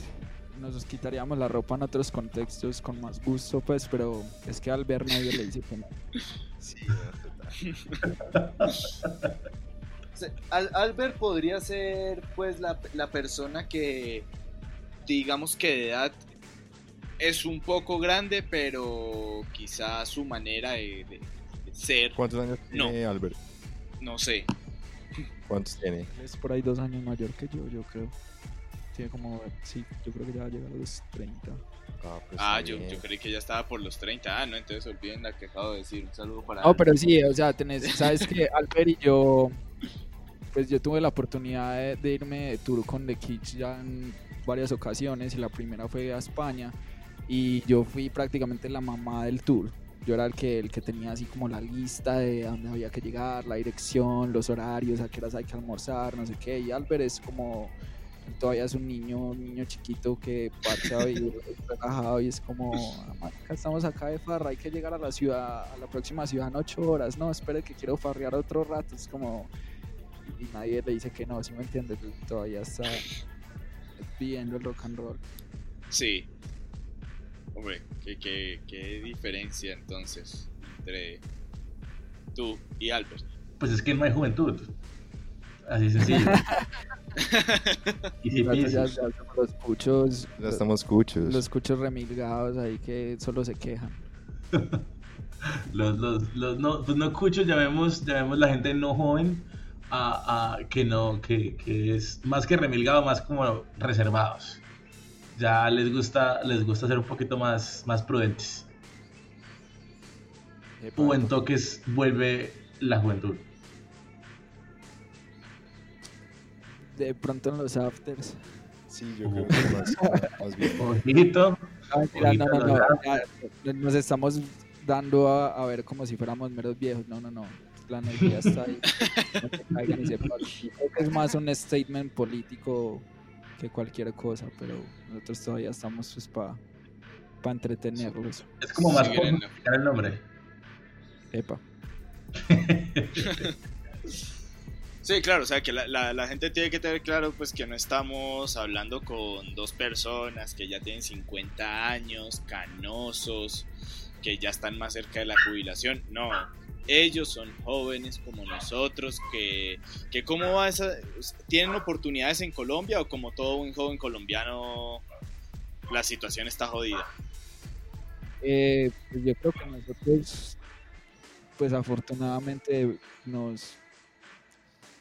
nos quitaríamos la ropa en otros contextos con más gusto, pues, pero es que Albert nadie le dice que no. *laughs* Sí, no, total. *laughs* Al- Albert podría ser pues la, la persona que digamos que de edad es un poco grande, pero quizás su manera de, de- de ser, ¿Cuántos años No. tiene Albert? no sé. ¿Cuántos tiene? Es por ahí dos años mayor que yo, yo creo. Tiene como, sí, yo creo que ya va a llegar a los 30. Ah, pues Ah, yo, yo creí que ya estaba por los 30. Ah, no, entonces olviden la que acabo de decir. Un saludo para No, pero sí, o sea, tenés, sabes que Albert y yo, pues yo tuve la oportunidad de, irme de tour con The Kids ya en varias ocasiones y la primera fue a España y yo fui prácticamente la mamá del tour. Yo era el que, el que tenía así como la lista de a dónde había que llegar, la dirección, los horarios, a qué horas hay que almorzar, no sé qué. Y Albert es como, todavía es un niño, un niño chiquito que parcha y *laughs* relajado y es como, "Ah, marica, estamos acá de farra, hay que llegar a la ciudad, a la próxima ciudad en ocho horas, no, espere que quiero farrear otro rato, es como, y nadie le dice que no, si me entiendes, todavía está viviendo el rock and roll. Sí. Hombre, ¿qué, qué, qué diferencia entonces entre tú y Albert? Pues es que no hay juventud. Así sencillo. *laughs* y si Ya, ya- los cuchos, Ya estamos cuchos. los cuchos remilgados ahí que solo se quejan. *laughs* los, los, los no, pues no cuchos, llamemos, llamemos la gente no joven a, a que no, que, que es más que remilgado, más como reservados. Ya les gusta, les gusta ser un poquito más, más prudentes. Epa, O en toques vuelve la juventud. de pronto en los afters. Sí, yo creo que más, más bien. *laughs* Ojito. Ah, no, no, no, nos estamos dando a, a ver como si fuéramos meros viejos. No, no, no. La energía está ahí. No te caigan y se. Yo Creo que es más un statement político que cualquier cosa, pero nosotros todavía estamos pues para entretenerlos. Es como más justificar el nombre. Epa. *laughs* Sí, claro, o sea que la, la, la, gente tiene que tener claro pues que no estamos hablando con dos personas que ya tienen 50 años, canosos, que ya están más cerca de la jubilación. No, ellos son jóvenes como nosotros, que, que cómo va esa, tienen oportunidades en Colombia o como todo un joven colombiano la situación está jodida. Eh, pues yo creo que nosotros, pues afortunadamente nos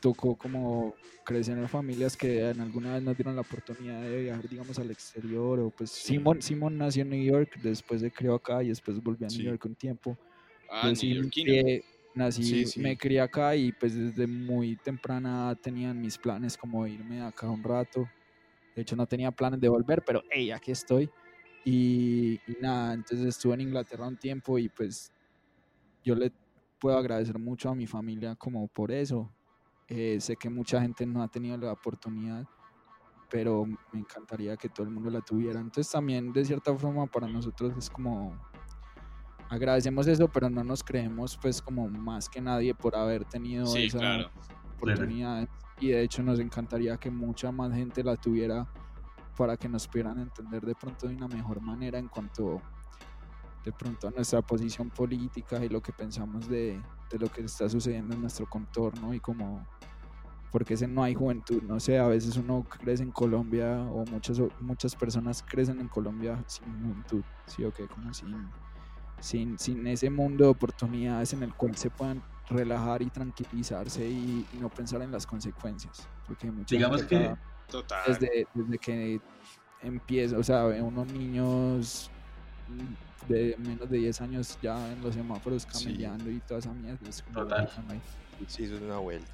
tocó como crecer en familias que en alguna vez nos dieron la oportunidad de viajar, digamos, al exterior. O pues Simón, Simón nació en New York, después se crió acá y después volvió a New York un tiempo. Ah, Yo sí me- nací, Sí, sí. me crié acá y pues desde muy temprana tenían mis planes como irme acá un rato. De hecho no tenía planes de volver, pero hey, aquí estoy. Y, y nada, entonces estuve en Inglaterra un tiempo y pues yo le puedo agradecer mucho a mi familia como por eso. Eh, sé que mucha gente no ha tenido la oportunidad, pero me encantaría que todo el mundo la tuviera. Entonces también de cierta forma para nosotros es como agradecemos eso, pero no nos creemos pues como más que nadie por haber tenido Sí, esa claro. oportunidad. Y de hecho nos encantaría que mucha más gente la tuviera para que nos pudieran entender de pronto de una mejor manera en cuanto de pronto a nuestra posición política y lo que pensamos de, de lo que está sucediendo en nuestro contorno y como porque ese no hay juventud, no sé, a veces uno crece en Colombia o muchas muchas personas crecen en Colombia sin juventud, sí o qué, como sin, sin, sin ese mundo de oportunidades en el cual se puedan relajar y tranquilizarse y, y no pensar en las consecuencias, porque mucha Digamos gente que- Total. desde, desde que empieza, o sea, ve unos niños de menos de 10 años ya en los semáforos Sí. camellando y toda esa mierda. Es Total. Sí, eso es una vuelta.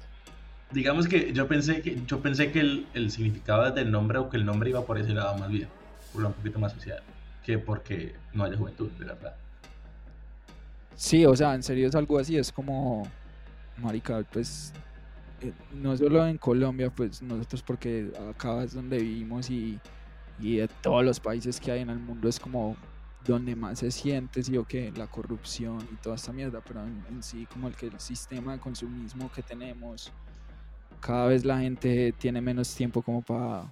Digamos que yo pensé que yo pensé que el, el significado del nombre o que el nombre iba por ese lado más bien, por lo un poquito más social, que porque no haya juventud, de verdad. Sí, o sea, en serio es algo así, es como, marica, pues, eh, no solo en Colombia, pues nosotros porque acá es donde vivimos y, y de todos los países que hay en el mundo es como donde más se siente, sí o que la corrupción y toda esta mierda, pero en, sí como el que el sistema de consumismo que tenemos, cada vez la gente tiene menos tiempo como para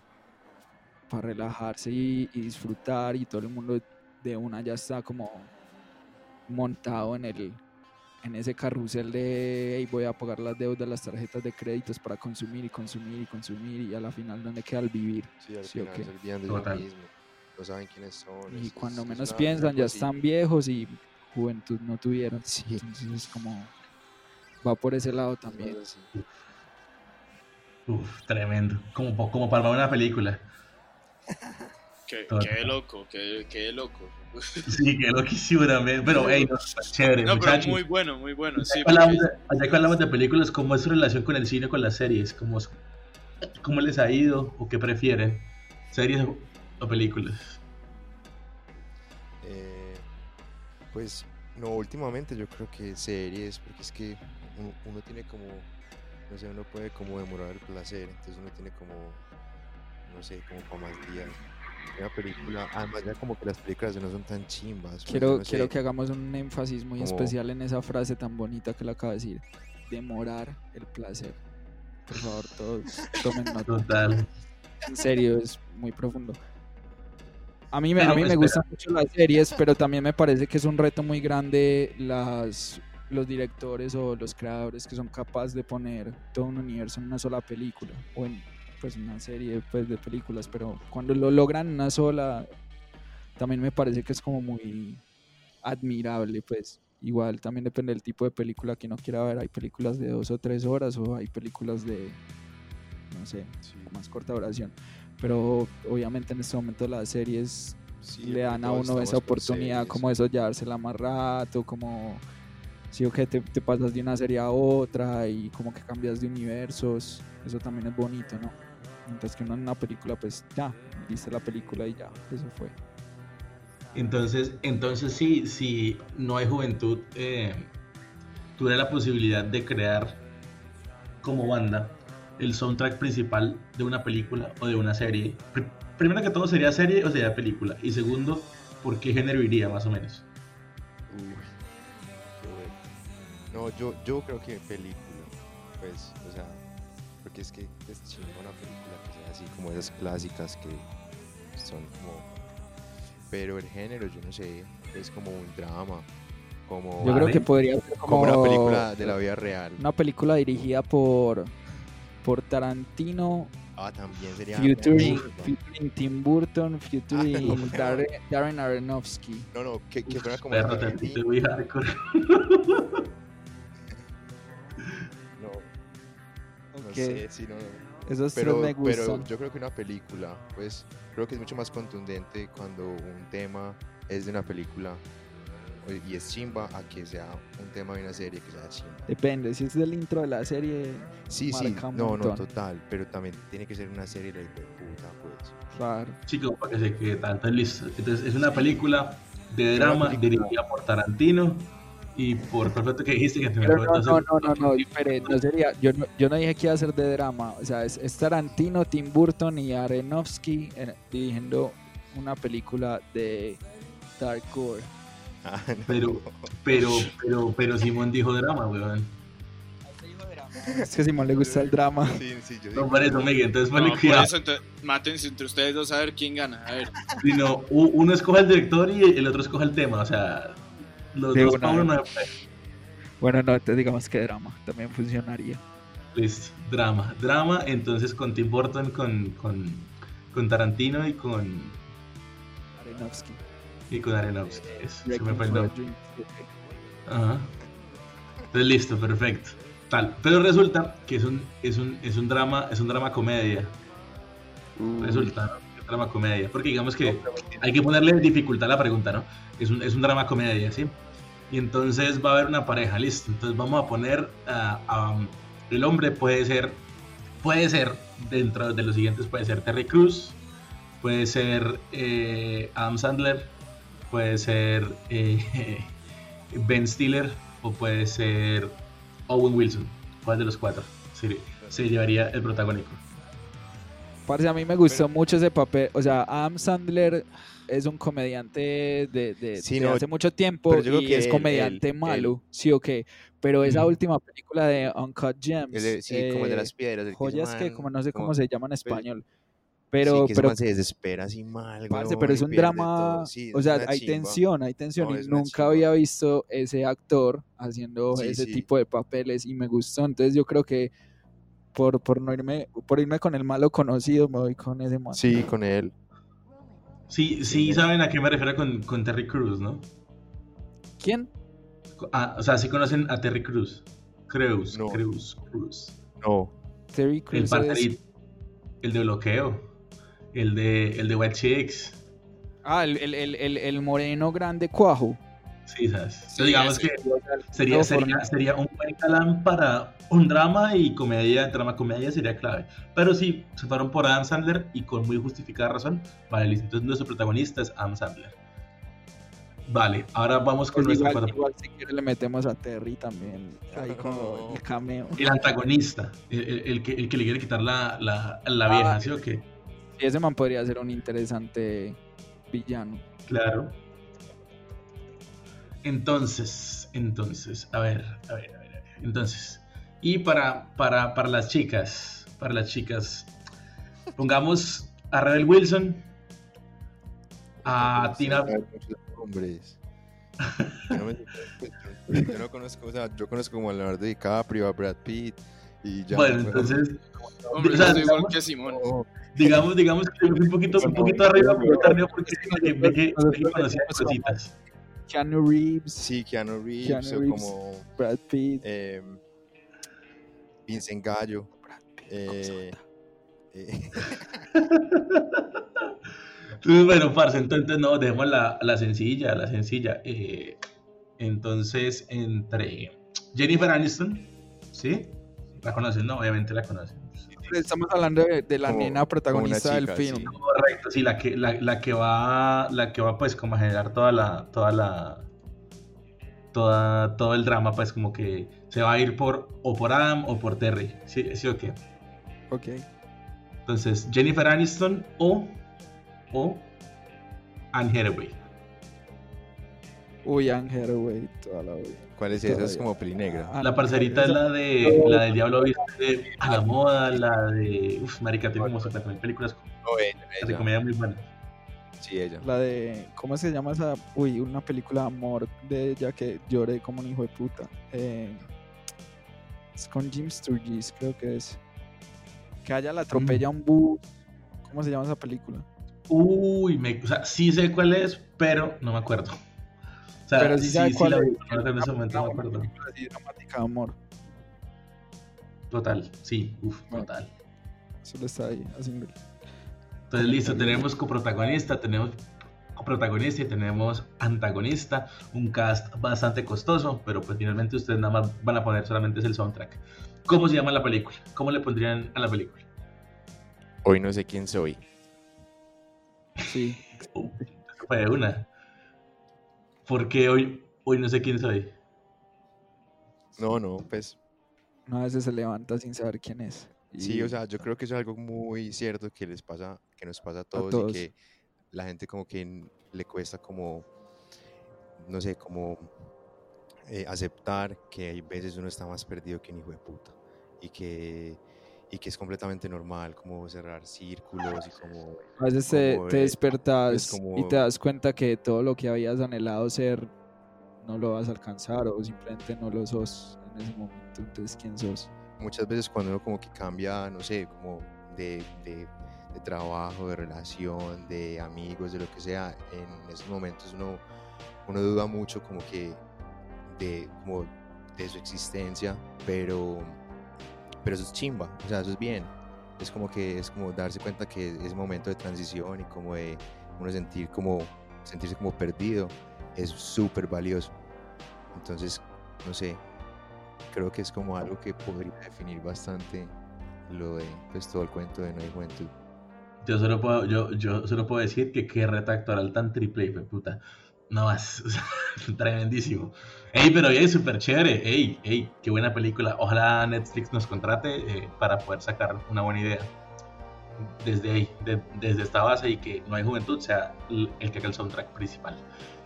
para relajarse y, y disfrutar y todo el mundo de una ya está como montado en el en ese carrusel de "Ey, voy a pagar las deudas de las tarjetas de créditos para consumir y consumir y consumir y a la final donde queda el vivir Sí, al Sí, final ok. se olvidan de Total. mismo. No saben quiénes son. y es- cuando es- menos piensan ya están viejos y juventud no tuvieron Sí. entonces es como va por ese lado también. Uf, tremendo. Como, como para una película. *laughs* Qué, qué loco, qué, qué loco. *laughs* Sí, que loquísimo también. Pero, hey, no, chévere, No, pero muchachos. muy bueno, muy bueno. Sí, porque- de- ya que hablamos de películas, ¿cómo es su relación con el cine, con las series? ¿Cómo, cómo les ha ido o qué prefieren? ¿Series o- o películas? Eh, pues no, últimamente yo creo que series, porque es que uno, uno tiene como, no sé, uno puede como demorar el placer, entonces uno tiene como, no sé, como para más días. Una película, además ya como que las películas ya no son tan chimbas. quiero quiero que hagamos un énfasis muy como- especial en esa frase tan bonita que le acaba de decir demorar el placer por favor todos tomen nota Total. en serio, es muy profundo. A mí, me, a mí me gustan mucho las series, pero también me parece que es un reto muy grande las, los directores o los creadores que son capaces de poner todo un universo en una sola película o en pues una serie pues, de películas, pero cuando lo logran una sola, también me parece que es como muy admirable, pues. Igual también depende del tipo de película que uno quiera ver. Hay películas de dos o tres horas o hay películas de, no sé, sí, más corta duración. Pero obviamente en este momento las series sí, le dan a uno esa oportunidad series. como eso, llevársela más rato, como si o que te, te pasas de una serie a otra y como que cambias de universos. Eso también es bonito, ¿no? Mientras que uno en una película, pues ya, viste la película y ya, eso fue. Entonces, entonces sí, si no hay juventud, eh, tuviera la posibilidad de crear como banda el soundtrack principal de una película o de una serie. Pr- primero que todo, ¿sería serie o sería película? Y segundo, ¿por qué género iría más o menos? Uy, qué bueno. No, yo, yo creo que película, pues, o sea, Porque es que es chingón una película así como esas clásicas que son como. Pero el género, yo no sé, es como un drama. Como, Yo creo que podría ser como como, una película de la vida real. una película dirigida por por Tarantino, Ah, también sería. featuring Tim Burton, featuring Ah, *laughs* no. Darren, Darren Aronofsky. No, no, que, que fuera como. Perro, te Tarantino, te voy a hardcore. *laughs* No, sé, no, no. Esos Pero, me pero yo creo que una película, pues, creo que es mucho más contundente cuando un tema es de una película y es chimba a que sea un tema de una serie que sea chimba. Depende, si es del intro de la serie, Sí, sí, no, no, total, pero también tiene que ser una serie de puta, pues. claro. Chico, para que se quede tanto listo. Entonces, es una película de drama película. dirigida por Tarantino y por perfecto que dijiste que te me Pero fue no, no, no, no, no, diferente. No sería, yo, no, yo no dije que iba a ser de drama. O sea, es, es Tarantino, Tim Burton y Aronofsky eh, dirigiendo una película de Darkcore. Ah, no. Pero, pero, pero, pero Simón dijo drama, weón. Es que a Simón le gusta el drama. Sí, sí, yo No, por eso, Miguel, entonces No, por cuidado. eso, entonces, mátense entre ustedes dos a ver quién gana. A ver. Si no, uno escoge el director y el otro escoge el tema, o sea, los De dos una uno puede. Bueno, no, entonces digamos que drama también funcionaría. Listo, drama. Drama, entonces con Tim Burton, con, con, con Tarantino y con, Aronofsky. y con Aronofsky. Eso, se me. Ajá. Entonces listo, perfecto. Tal. Pero resulta que es un, es un, es un drama, es un drama comedia. Uh, Resulta, ¿no? Es drama comedia. Porque digamos que hay que ponerle dificultad a la pregunta, ¿no? Es un, es un drama comedia, ¿sí? Y entonces va a haber una pareja, listo. Entonces vamos a poner a, a- el hombre puede ser, puede ser dentro de los siguientes puede ser Terry Crews, puede ser eh, Adam Sandler, puede ser eh, *laughs* Ben Stiller o puede ser Owen Wilson. ¿Cuál de los cuatro se, se llevaría el protagónico? Parce, a mí me gustó mucho ese papel. O sea, Adam Sandler es un comediante de, de- Sí, de no, hace mucho tiempo y que es él- comediante él- malo, sí o qué. Pero esa Ujú. última película de Uncut Gems, el de- sí, como el de eh, las piedras. el que joyas que man- como no sé cómo como- se llama en español. sí, Pero, que ese pero, se desespera así mal, parce, pero es un drama. Sí, o sea, hay chimba. tensión, hay tensión No, y nunca había visto ese actor haciendo Sí, ese sí. tipo de papeles y me gustó. Entonces yo creo que por, por no irme, por irme con el malo conocido, me voy con ese man. Sí, con él. Sí, sí saben a qué me refiero con, con Terry Crews, ¿no? ¿Quién? Ah, o sea, sí conocen a Terry Crews. Crews, No. Crews, Crews. No. Terry El Crews es- parterito. El de bloqueo. El de, el de White Chicks. Ah, el, el, el, el, el moreno grande cuajo. Sí, ¿sabes? Sí, digamos que sería, sería, sería un buen galán para un drama y comedia, drama comedia sería clave. Pero sí, se fueron por Adam Sandler y con muy justificada razón. Vale, listo. Entonces nuestro protagonista es Adam Sandler. Vale, ahora vamos con Pues nuestro igual, cuatro- igual si quiere le metemos a Terry también. Ahí *laughs* como el cameo. El antagonista, el, el- el que, el que le quiere quitar la, la, la Ah, vieja, ¿sí o qué? Y ese man podría ser un interesante villano. Claro. Entonces, entonces, a ver, a ver, a ver, a ver. Entonces, y para, para, para las chicas, para las chicas, pongamos a Rebel Wilson, a Tina, hombres. Yo no, me- yo no conozco, o sea, yo conozco como a Leonardo DiCaprio, a Brad Pitt y ya. bueno, entonces, Hombre, O sea, yo soy igual digamos- que Simón. Digamos, digamos que un poquito, un poquito arriba, pero tardío porque tenemos cositas. Keanu Reeves, Sí, Keanu Reeves, Keanu o como Brad Pitt. eh, Vincent Gallo. eh, eh, Entonces, *laughs* bueno, parce, entonces no, dejemos la, la sencilla, la sencilla. Eh, entonces, entre Jennifer Aniston, ¿sí? ¿La conocen? No, obviamente la conocen. Estamos hablando de, de la Como- nena protagonista del film. sí. Correcto, sí, la que, la, la que va, la que va pues como a generar toda la, toda la, toda, todo el drama, pues como que se va a ir por, o por Adam o por Terry, ¿sí, sí o qué? Ok. Entonces, Jennifer Aniston o, o Anne Hathaway. Uy, Ángel, güey, toda la vida. ¿Cuál es esa? Es como peli negra. Ah, La parcerita es la de la del Diablo Viste a la moda, la de. Uf, marica, tiene como 70 mil películas No, ella, de comedia muy buenas. Sí, ella. La de. ¿Cómo se llama esa? Uy, una película de amor de ella que lloré como un hijo de puta. Eh, es con Jim Sturgis, creo que es. Que a ella la atropella un bus. ¿Cómo se llama esa película? Uy, me, o sea, sí sé cuál es, pero no me acuerdo. Sea, Pero sí sí, sabe sí, cuál la es. vi, no me acuerdo en ese momento, no me Una acuerdo. película así dramática de amor. Total, sí, uf, Bueno. total. Solo está ahí haciendo. Entonces, listo, tenemos coprotagonista, tenemos coprotagonista y tenemos antagonista, un cast bastante costoso, pero pues finalmente ustedes nada más van a poner solamente es el soundtrack. ¿Cómo se llama la película? ¿Cómo le pondrían a la película? Hoy no sé quién soy. Sí. Fue una. Porque hoy, hoy no sé quién soy. No, no, pues Una vez se levanta sin saber quién es. sí, o sea, yo creo que eso es algo muy cierto que les pasa, que nos pasa a todos, todos. y que la gente como que le cuesta como, no sé, como eh, aceptar que hay veces uno está más perdido que un hijo de puta y que, y que es completamente normal como cerrar círculos y como A veces te, como, te eh, despertas es y como- te das cuenta que todo lo que habías anhelado ser no lo vas a alcanzar o simplemente no lo sos en ese momento. Entonces, ¿quién sos? muchas veces cuando uno como que cambia, no sé, como de, de- de trabajo, de relación, de amigos, de lo que sea, en esos momentos uno, uno duda mucho como que de, como de su existencia, pero, pero eso es chimba, o sea, eso es bien. Es como que es como darse cuenta que ese momento de transición y como de uno sentir como, sentirse como perdido es súper valioso. Entonces, no sé, creo que es como algo que podría definir bastante lo de pues, todo el cuento de No hay juventud. Yo solo puedo, yo, yo solo puedo decir que qué reto actoral tan triple, puta. No *laughs* más, tremendísimo. Ey, pero ey, súper chévere. Ey, ey, qué buena película. Ojalá Netflix nos contrate eh, para poder sacar una buena idea. Desde ahí, de- desde esta base y que No hay juventud sea el que haga el soundtrack principal.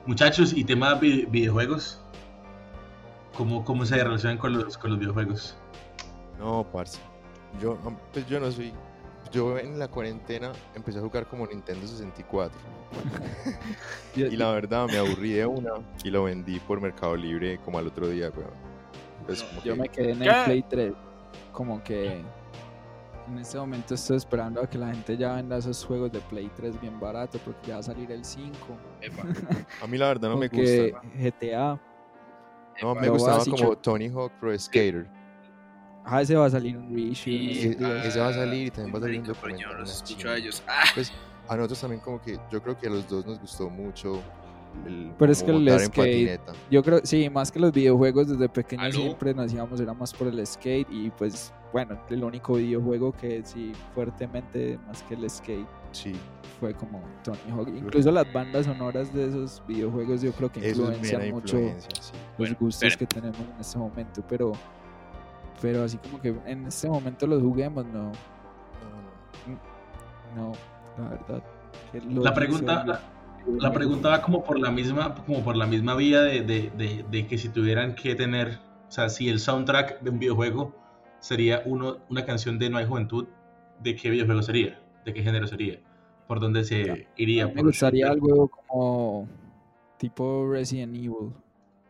Muchachos, y tema vi- videojuegos. ¿Cómo, cómo se relacionan con los, con los videojuegos? No, parce. Yo, pues yo no soy. Yo en la cuarentena empecé a jugar como Nintendo 64. *laughs* Y la verdad me aburrí de una y lo vendí por Mercado Libre como al otro día, weón. Pues Yo que- me quedé en ¿Qué? el Play 3. Como que en este momento estoy esperando a que la gente ya venda esos juegos de Play 3 bien barato porque ya va a salir el 5. A mí la verdad no me gusta. GTA. No, me gustaba como yo- Tony Hawk Pro Skater. Ah, ese va a salir un reissue. estos días. ese va a salir y también va a salir un pero yo documental, los escucho a ellos. Ah, Pues a nosotros también como que yo creo que a los dos nos gustó mucho el Pero es que el skate- patineta. Yo creo, sí, más que los videojuegos, desde pequeños ¿Aló? siempre nos íbamos, era más por el skate y pues, bueno, el único videojuego que sí, fuertemente, más que el skate, Sí, fue como Tony Hawk. Incluso las bandas sonoras de esos videojuegos yo creo que influencian mucho sí. los Bueno, gustos espere. que tenemos en este momento, pero pero así como que en este momento los juguemos, no, No, la verdad. La pregunta, la, la pregunta va como por la misma, como por la misma vía de, de- de- de que si tuvieran que tener, o sea, si el soundtrack de un videojuego sería uno, una canción de No hay juventud, ¿de qué videojuego sería? ¿De qué género sería? ¿Por dónde se iría? me ¿Por gustaría algo como tipo Resident Evil,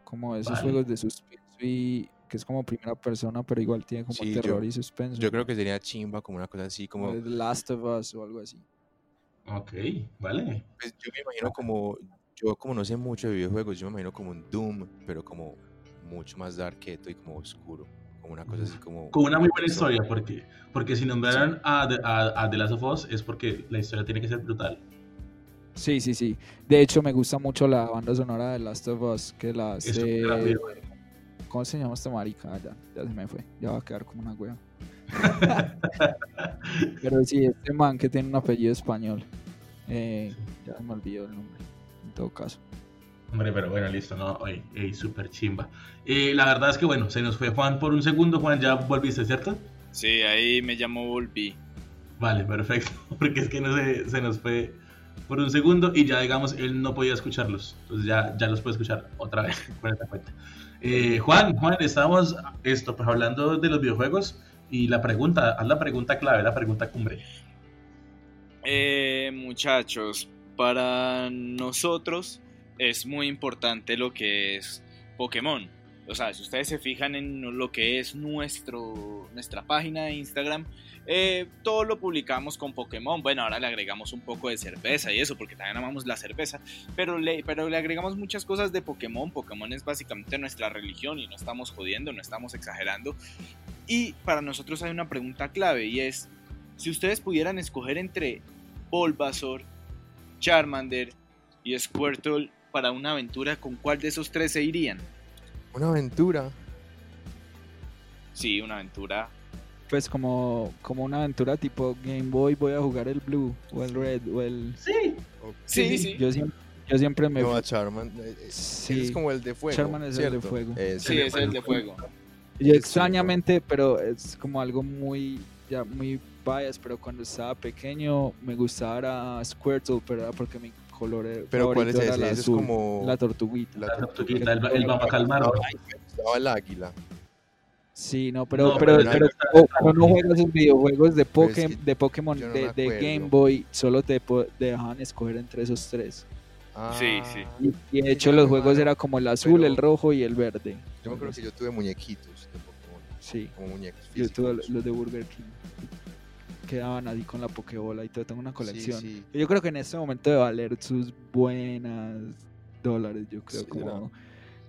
como esos Vale. juegos de suspenso y que es como primera persona, pero igual tiene como Sí, yo- terror y suspenso. Yo creo que sería chimba como una cosa así como The Last of Us o algo así. Ok, vale. pues, yo me imagino como yo como no sé mucho de videojuegos, yo me imagino como un Doom, pero como mucho más darketo y como oscuro, como una cosa así como Con una muy buena historia, porque, porque si nombraron a, The- a, a The Last of Us es porque la historia tiene que ser brutal. Sí, sí, sí. De hecho, me gusta mucho la banda sonora de Last of Us, que la hace... ¿Cómo se llama esta marica? Ah, Ya, ya se me fue. Ya va a quedar como una wea. *laughs* Pero sí, este man que tiene un apellido español. Eh, ya se me olvidó el nombre. En todo caso. Hombre, pero bueno, listo, no, ey, ey, súper chimba. Eh, la verdad es que bueno, se nos fue Juan por un segundo, Juan, ya volviste, ¿cierto? sí, ahí me llamo Volví. Vale, perfecto, *laughs* porque es que no se, se nos fue por un segundo y ya, digamos, él no podía escucharlos. Entonces ya, ya los puede escuchar otra vez con esta cuenta. Eh, Juan, Juan, estábamos esto, pues hablando de los videojuegos y la pregunta, haz la pregunta clave, la pregunta cumbre. Eh, muchachos, para nosotros es muy importante lo que es Pokémon. O sea, si ustedes se fijan en lo que es nuestro, nuestra página de Instagram, eh, todo lo publicamos con Pokémon. Bueno, ahora le agregamos un poco de cerveza y eso, porque también amamos la cerveza. Pero le, pero le agregamos muchas cosas de Pokémon. Pokémon es básicamente nuestra religión y no estamos jodiendo, no estamos exagerando. Y para nosotros hay una pregunta clave y es, si ustedes pudieran escoger entre Bulbasaur, Charmander y Squirtle para una aventura, ¿con cuál de esos tres se irían? Una aventura. Sí, una aventura pues como, como una aventura tipo Game Boy, voy a jugar el Blue o el Red o el... Sí, sí, sí. Yo siempre, yo siempre me... No, a Charman. eh, eh, Sí. Es como el de fuego. Charman es el de fuego. Eh, Sí, es el de fuego. Yo extrañamente, pero es como algo muy, ya muy bias, pero cuando estaba pequeño me gustaba Squirtle, pero era porque mi color Pero ¿cuál es ese? es como- la tortuguita. La tortuguita, el, el Babacalmar. Estaba el águila. Sí, no, pero, No, pero, pero pero no- cuando uno juega esos videojuegos de, Pero es Poké- que de Pokémon de. Game Boy, solo te po- dejaban escoger entre esos tres. Sí, Ah, sí. Y, y de hecho los juegos era como el azul, el rojo y el verde. Yo me acuerdo que yo tuve muñequitos de Pokémon. Sí, Como muñecos yo tuve los de Burger King. Quedaban así con la Pokébola y todo, tengo una colección. Sí, Yo creo que en este momento debe valer sus buenas dólares, yo creo. Sí, como...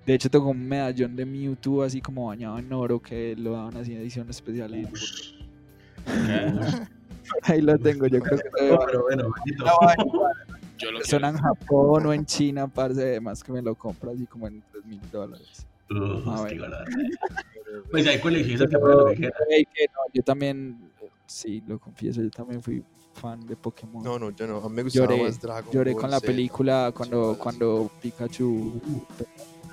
De hecho, tengo un medallón de Mewtwo así como bañado en oro que lo daban así en edición especial. Y... *laughs* Ahí lo tengo, yo creo que debe valer. pero bueno, bonito. Yo lo Son quiero. en Japón o en China, parce, además que me lo compro así como en 3 mil dólares. Barato. *laughs* Pues ya hay colecciones que que no, yo también, sí, lo confieso, yo también fui fan de Pokémon. No, no, yo no. A mí me gustaba Lloré- más Dragon Lloré Ball con la Z. película cuando, cuando Pikachu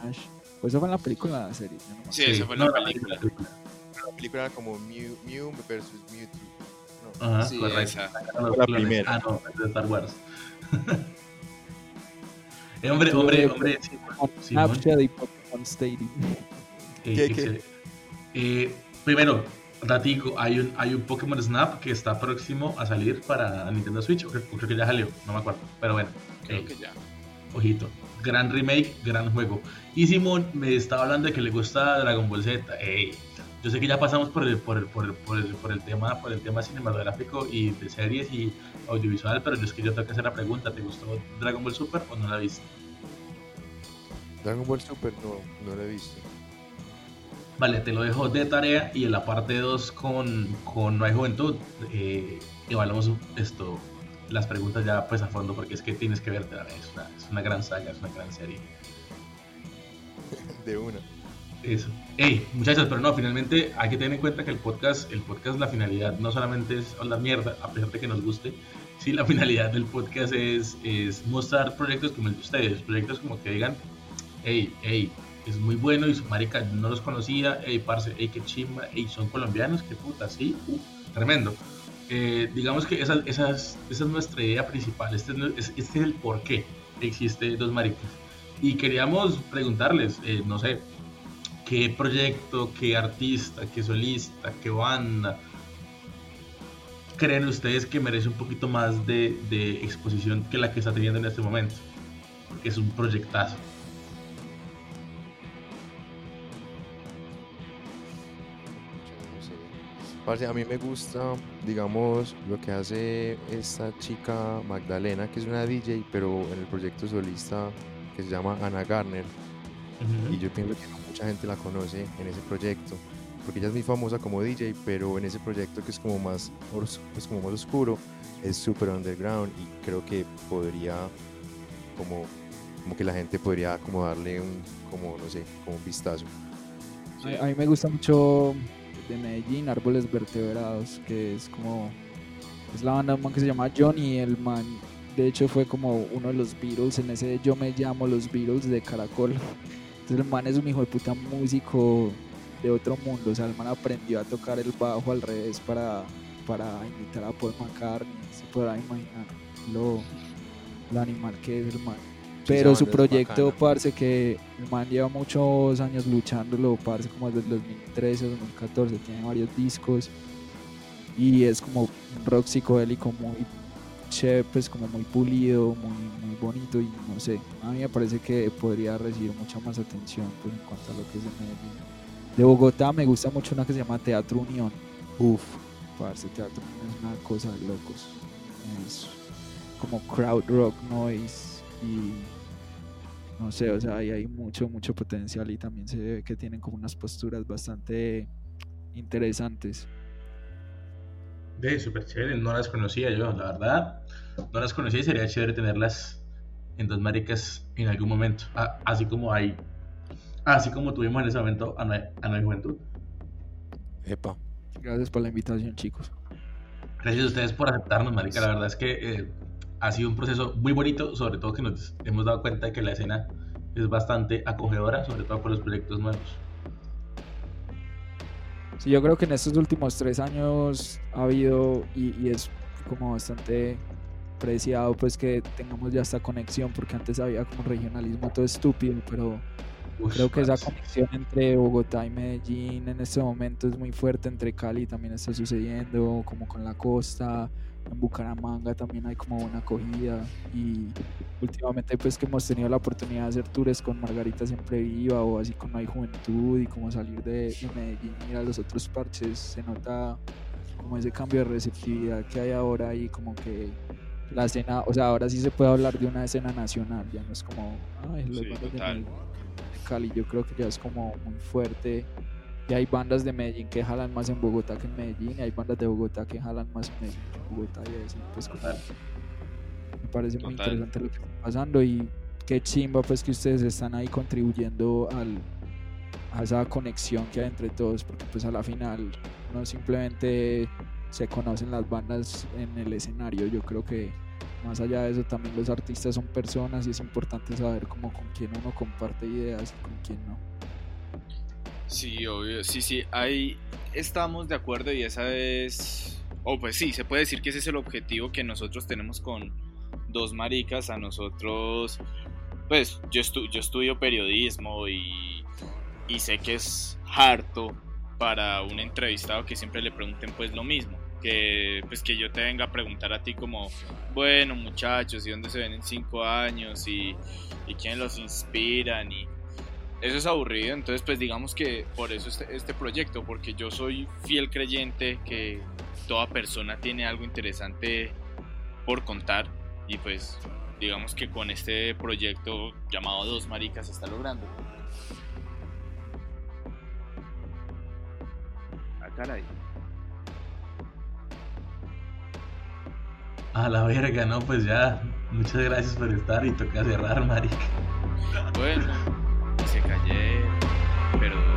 Ash. Pues eso fue en la película en la serie. No me Sí, eso fue en no, la película. La película era como Mew, Mew versus Mewtwo. No. Ajá, Sí, correcto. esa. Los La primera. Ah, no, es de Star Wars. *laughs* Eh, hombre, hombre, hombre. sí. Snapchat y Pokémon Stadium. Eh, ¿Qué, qué? Eh, primero, Ratico, hay un, hay un Pokémon Snap que está próximo a salir para Nintendo Switch. o Creo, creo que ya salió, no me acuerdo. Pero bueno, Creo eh, que ya. ojito. Gran remake, gran juego. Y Simón me estaba hablando de que le gusta Dragon Ball Z. Ey, yo sé que ya pasamos por el, por el, por el, por el, por el tema, por el tema cinematográfico y de series y audiovisual, pero yo es que yo tengo que hacer la pregunta, ¿te gustó Dragon Ball Super o no la viste? Dragon Ball Super no, no lo he visto. Vale, te lo dejo de tarea y en la parte 2 con, con No hay juventud eh, evaluamos esto, las preguntas ya pues a fondo porque es que tienes que verte, es una, es una gran saga, es una gran serie. De una. Eso. Ey, muchachos, pero no, finalmente hay que tener en cuenta que el podcast, el podcast, la finalidad no solamente es hablar mierda, a pesar de que nos guste, sí, la finalidad del podcast es, es mostrar proyectos como el de ustedes, proyectos como que digan, hey, hey, es muy bueno y su marica no los conocía, hey, parce, hey, qué chimba, hey, son colombianos, qué puta, sí, uh, tremendo. Eh, digamos que esa, esas, esa es nuestra idea principal, este es- este es el por qué existe Dos Maricas. Y queríamos preguntarles, eh, no sé, qué proyecto, qué artista, qué solista, qué banda creen ustedes que merece un poquito más de, de exposición que la que está teniendo en este momento. Porque es un proyectazo. Parce, a mí me gusta, digamos, lo que hace esta chica Magdalena, que es una DJ, pero en el proyecto solista que se llama Ana Garner. Y yo pienso que no mucha gente la conoce en ese proyecto, porque ella es muy famosa como DJ, pero en ese proyecto que es como más, os- pues como más oscuro, es súper underground y creo que podría, como, como que la gente podría como darle un, como no sé, como un vistazo. A, a mí me gusta mucho de Medellín, Árboles Vertebrados, que es como. Es la banda man que se llama Johnny. El man, de hecho, fue como uno de los Beatles en ese Yo me llamo los Beatles de Caracol. Entonces, el man es un hijo de puta músico de otro mundo. O sea, el man aprendió a tocar el bajo al revés para, para imitar a Paul McCartney. Se podrá imaginar lo, el animal que es el man. Pero su proyecto, parce, que el man lleva muchos años luchándolo, parce, como desde el 2013, 2014, tiene varios discos y es como un rock psicodélico muy chévere, pues como muy pulido, muy, muy bonito y no sé, a mí me parece que podría recibir mucha más atención pues, en cuanto a lo que es de Medellín. De Bogotá me gusta mucho una que se llama Teatro Unión. Uf, parce, Teatro Unión es una cosa de locos. Es como crowd rock noise y no sé, o sea, ahí hay mucho, mucho potencial y también se ve que tienen como unas posturas bastante interesantes. De súper chévere, no las conocía yo, la verdad. No las conocía y sería chévere tenerlas en dos maricas en algún momento. Ah, así como hay, así como tuvimos en ese momento a Nueva Juventud. Epa. Gracias por la invitación, chicos. Gracias a ustedes por aceptarnos, marica. La verdad es que eh, ha sido un proceso muy bonito, sobre todo que nos hemos dado cuenta de que la escena es bastante acogedora, sobre todo por los proyectos nuevos. Sí, yo creo que en estos últimos tres años ha habido y, es como bastante preciado pues que tengamos ya esta conexión porque antes había como regionalismo todo estúpido pero creo que esa conexión entre Bogotá y Medellín en este momento es muy fuerte entre Cali también está sucediendo como con la costa en Bucaramanga también hay como una acogida y últimamente pues que hemos tenido la oportunidad de hacer tours con Margarita Siempre Viva o así con Hay Juventud y como salir de, Medellín y ir a los otros parches se nota como ese cambio de receptividad que hay ahora y como que la escena, o sea, ahora sí se puede hablar de una escena nacional, ya no es como, ay, los sí, de Cali, yo creo que ya es como muy fuerte y hay bandas de Medellín que jalan más en Bogotá que en Medellín, y hay bandas de Bogotá que jalan más en Medellín que en Bogotá, y así, pues, me parece muy interesante lo que está pasando y qué chimba, pues, que ustedes están ahí contribuyendo al, a esa conexión que hay entre todos, porque, pues, a la final no simplemente se conocen las bandas en el escenario, yo creo que más allá de eso también los artistas son personas y es importante saber cómo con quién uno comparte ideas y con quién no. Sí, obvio, sí, sí, ahí estamos de acuerdo y esa es, o pues sí, se puede decir que ese es el objetivo que nosotros tenemos con dos maricas, a nosotros, pues yo, yo estudio periodismo y, y sé que es harto para un entrevistado que siempre le pregunten pues lo mismo. Que, pues que yo te venga a preguntar a ti como, bueno muchachos, ¿y dónde se ven en cinco años? ¿Y, y quién los inspiran? Y, eso es aburrido, entonces pues digamos que por eso este, este proyecto, porque yo soy fiel creyente que toda persona tiene algo interesante por contar y pues digamos que con este proyecto llamado Dos Maricas se está logrando. Ah, caray. A la verga, no, pues ya. Muchas gracias por estar y toca cerrar, marica. Bueno se cayeron, pero